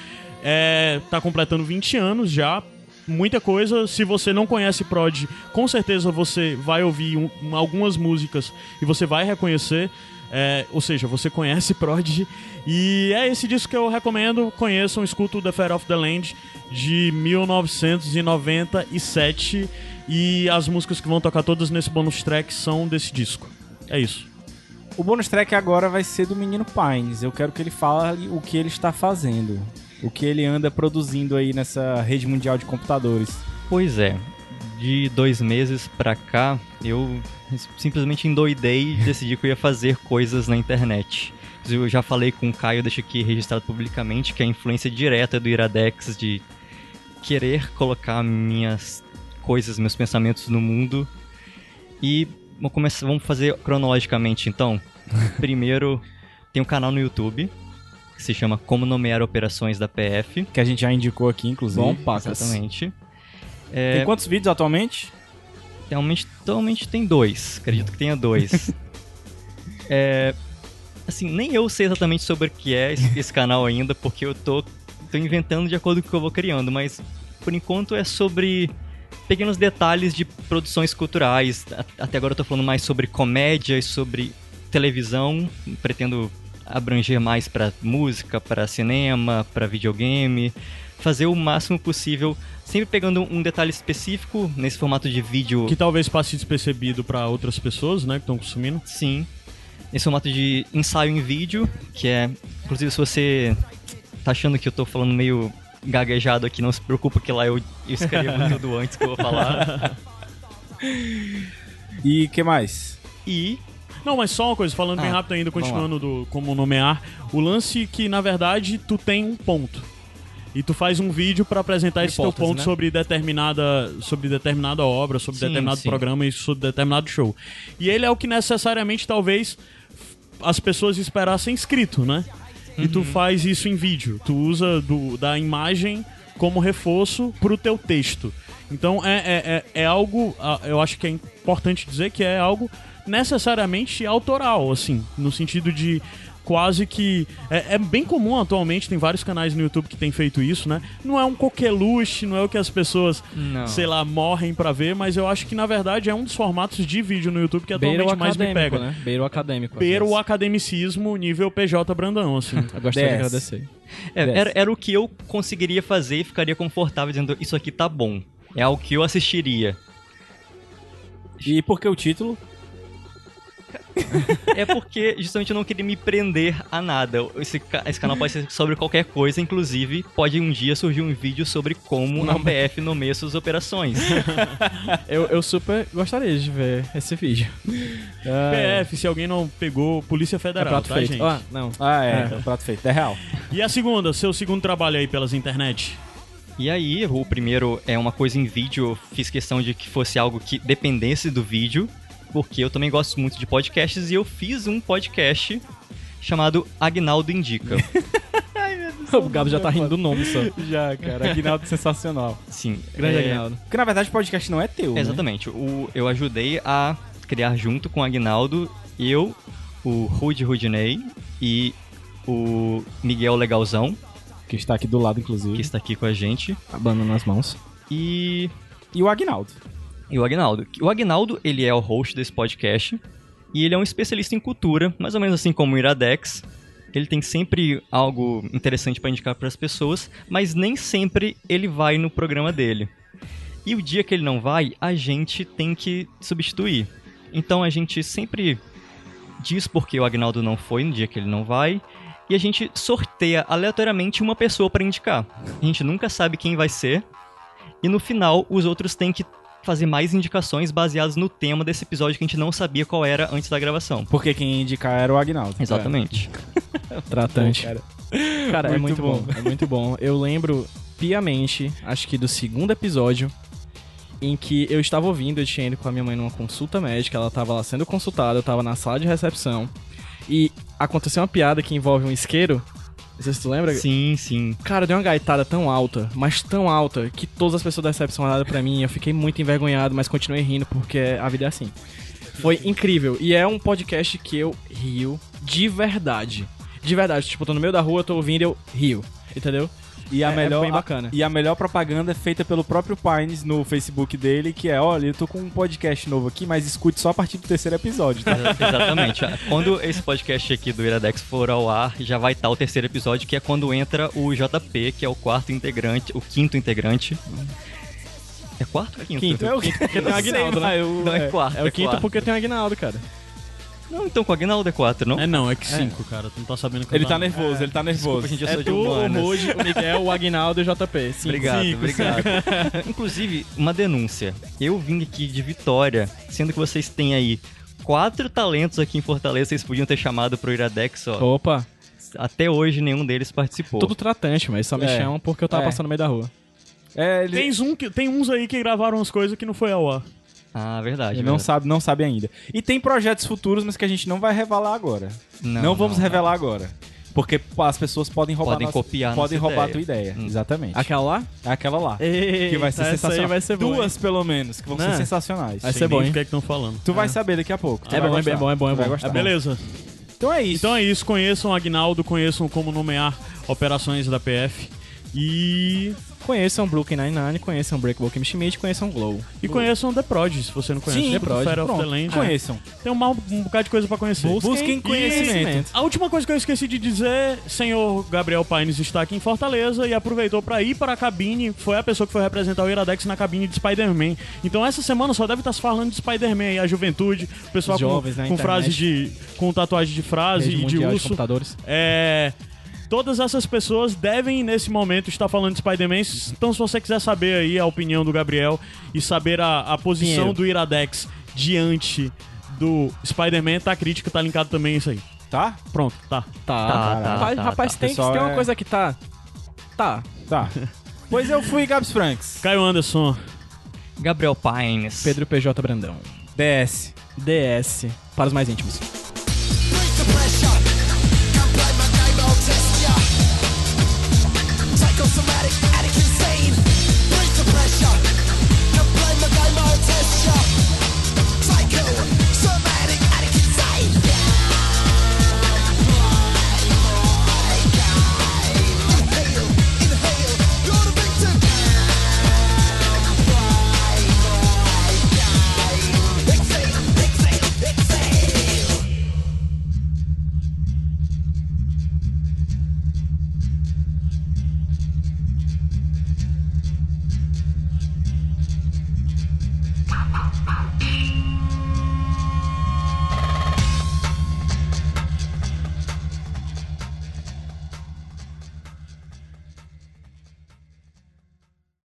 é, tá completando 20 anos já. Muita coisa. Se você não conhece Prodigy, com certeza você vai ouvir um- um- algumas músicas e você vai reconhecer. É, ou seja, você conhece Prodigy. E é esse disco que eu recomendo. Conheçam, escutam The Fair of the Land de 1997. E as músicas que vão tocar todas nesse bonus track são desse disco. É isso. O bônus track agora vai ser do menino Pines. Eu quero que ele fale o que ele está fazendo. O que ele anda produzindo aí nessa rede mundial de computadores. Pois é, de dois meses pra cá, eu simplesmente endoidei e decidi que eu ia fazer coisas na internet. Eu já falei com o Caio, deixo aqui registrado publicamente, que a influência direta do Iradex de querer colocar minhas coisas, meus pensamentos no mundo. E vamos, começar, vamos fazer cronologicamente então. Primeiro, tem um canal no YouTube que se chama Como Nomear Operações da PF. Que a gente já indicou aqui, inclusive. Bom, pacas. Exatamente. Tem quantos vídeos atualmente? Atualmente, atualmente tem dois. Acredito que tenha dois. é, assim, nem eu sei exatamente sobre o que é esse, esse canal ainda, porque eu tô, tô inventando de acordo com o que eu vou criando, mas por enquanto é sobre pequenos detalhes de produções culturais. Até agora eu tô falando mais sobre comédia e sobre televisão. Pretendo abranger mais pra música, pra cinema, pra videogame. Fazer o máximo possível, sempre pegando um detalhe específico nesse formato de vídeo. Que talvez passe despercebido pra outras pessoas, né, que estão consumindo. Sim. Esse formato de ensaio em vídeo, que é. Inclusive, se você tá achando que eu tô falando meio gaguejado aqui, não se preocupa que lá eu, eu escrevo tudo antes que eu vou falar. E que mais? E. Não, mas só uma coisa, falando bem Ah, rápido ainda, continuando do como nomear, o lance que, na verdade, tu tem um ponto. E tu faz um vídeo pra apresentar esse teu hipótese, ponto né? sobre determinada sobre determinada obra, sobre Sim, determinado sim. programa e sobre determinado show. E ele é o que necessariamente talvez as pessoas esperassem escrito, né? E tu faz isso em vídeo. Tu usa do, da imagem como reforço pro teu texto. Então é, é, é, é algo, ah, eu acho que é importante dizer que é algo necessariamente autoral, assim, no sentido de quase que. É, é bem comum atualmente, tem vários canais no YouTube que tem feito isso, né? Não é um coqueluche, não é o que as pessoas, Não. sei lá, morrem pra ver, mas eu acho que na verdade é um dos formatos de vídeo no YouTube que o atualmente mais me pega. né? Beira o acadêmico. às Beira o academicismo nível PJ Brandão, assim. Eu gostaria de agradecer. É, Desce. era, era o que eu conseguiria fazer e ficaria confortável dizendo isso aqui tá bom. É algo que eu assistiria. E por que o título? É porque justamente eu não queria me prender a nada. Esse, esse canal pode ser sobre qualquer coisa, inclusive pode um dia surgir um vídeo sobre como a PF nomeia suas operações. Eu, eu super gostaria de ver esse vídeo. PF, se alguém não pegou, Polícia É Federal, prato tá, feito. gente? Ah, não. Ah, é, É. o prato feito. É real. E a segunda, seu segundo trabalho aí pelas internet? E aí, o primeiro é uma coisa em vídeo, eu fiz questão de que fosse algo que dependesse do vídeo, porque eu também gosto muito de podcasts e eu fiz um podcast chamado Agnaldo Indica. O Gabo já tá rindo do nome só. Já, cara. Aguinaldo sensacional. Sim, Grande é, Aguinaldo. Porque na verdade o podcast não é teu. né? Exatamente. O, eu ajudei a criar junto com o Agnaldo, eu, o Rude Rudney e o Miguel Legalzão, Que está aqui do lado, inclusive. que está aqui com a gente. A banda nas mãos. E E o Agnaldo. E o Agnaldo. O Agnaldo, ele é o host desse podcast e ele é um especialista em cultura, mais ou menos assim como o Iradex. Ele tem sempre algo interessante para indicar para as pessoas, mas nem sempre ele vai no programa dele. E o dia que ele não vai, a gente tem que substituir. Então a gente sempre diz porque o Agnaldo não foi no dia que ele não vai. E a gente sorteia aleatoriamente uma pessoa para indicar. A gente nunca sabe quem vai ser. E no final, os outros têm que fazer mais indicações baseadas no tema desse episódio que a gente não sabia qual era antes da gravação. Porque quem indicar era o Agnaldo. Exatamente. Tratante. cara. Cara, é Muito muito bom. bom. É muito bom. Eu lembro piamente, acho que do segundo episódio, em que eu estava ouvindo, eu tinha ido com a minha mãe numa consulta médica, ela estava lá sendo consultada, eu estava na sala de recepção, e aconteceu uma piada que envolve um isqueiro. Não sei se tu lembra. Sim, sim. Cara, deu uma gaitada tão alta, mas tão alta, que todas as pessoas da recepção olharam pra mim. Eu fiquei muito envergonhado, mas continuei rindo porque a vida é assim. Foi incrível. E é um podcast que eu rio de verdade. De verdade. Tipo, eu tô no meio da rua, tô ouvindo e eu rio. Entendeu? E a É- é melhor, bem bacana. E a melhor propaganda é feita pelo próprio Pines no Facebook dele, que é, olha, eu tô com um podcast novo aqui, mas escute só a partir do terceiro episódio, tá? Exa- Exatamente. Quando esse podcast aqui do Iradex for ao ar, já vai estar o terceiro episódio, que é quando entra o JP, que é o quarto integrante, o quinto integrante. É quarto ou quinto? Quinto. É o Quinto porque tem o Aguinaldo, né? Não, é, quarto. É o quinto quarto. porque tem o Aguinaldo, cara. Não, então com o Aguinaldo é quatro, não? É não, é que cinco, cara. Tu não tá sabendo que Ele tá nervoso, ele tá nervoso. Desculpa, gente, eu É de tu, o humanas. Moji, o Miguel, o Aguinaldo e o JP. Sim. Obrigado, Cinco. obrigado. Inclusive, uma denúncia. Eu vim aqui de Vitória, sendo que vocês têm aí quatro talentos aqui em Fortaleza, vocês podiam ter chamado pro Iradex, ó. Opa, Até hoje nenhum deles participou. tudo tratante, mas só me É. chamam porque eu tava É. passando no meio da rua. É, ele, Tem, um que, tem uns aí que gravaram as coisas que não foi ao ar. Ah, verdade. ele não sabe, não sabe ainda. E tem projetos futuros, mas que a gente não vai revelar agora. Não, vamos não, revelar agora. Porque as pessoas podem roubar Podem nossa- copiar podem nossa roubar a ideia. tua ideia. Hum. Exatamente. Aquela lá? Aquela lá. Eita, que vai ser sensacional. vai ser boa, Duas, pelo menos, que vão Né? ser sensacionais. Vai Sei ser bom, hein? do que é que estão falando. Tu vai saber daqui a pouco. tu É vai bom, é bom, é bom, é Tu vai bom. É bom. Beleza. Então é isso. Então é isso. Conheçam o Agnaldo, conheçam como nomear operações da PF. E. Conheçam Brooklyn Nine-Nine, conheçam Breakable Kim Schmidt, conheçam Glow. E conheçam The Prodigy, se você não conhece. Sim, The Prodigy, Fire of the Pronto, Land. conheçam. Tem um, mal- um bocado de coisa pra conhecer. Busquem conhecimento. A última coisa que eu esqueci de dizer, senhor Gabriel Pines está aqui em Fortaleza e aproveitou pra ir para a cabine, foi a pessoa que foi representar o Iradex na cabine de Spider-Man. Então essa semana só deve estar se falando de Spider-Man aí, a juventude, o pessoal Os jovens com, na com frase de com tatuagem de frase Rede e de Mundial de urso. computadores. É, todas essas pessoas devem, nesse momento, estar falando de Spider-Man. Então, se você quiser saber aí a opinião do Gabriel e saber a, a posição Pinheiro. do Iradex diante do Spider-Man, tá crítica, tá linkado também isso aí. Tá? Pronto, tá. Tá, tá, rapaz, tá, rapaz tá. tem, que, Pessoal, tem uma é- coisa que tá. Tá. Tá. pois eu fui Gabs Franks. Caio Anderson. Gabriel Pines. Pedro PJ Brandão. DS. DS. Para os mais íntimos. Alex, it.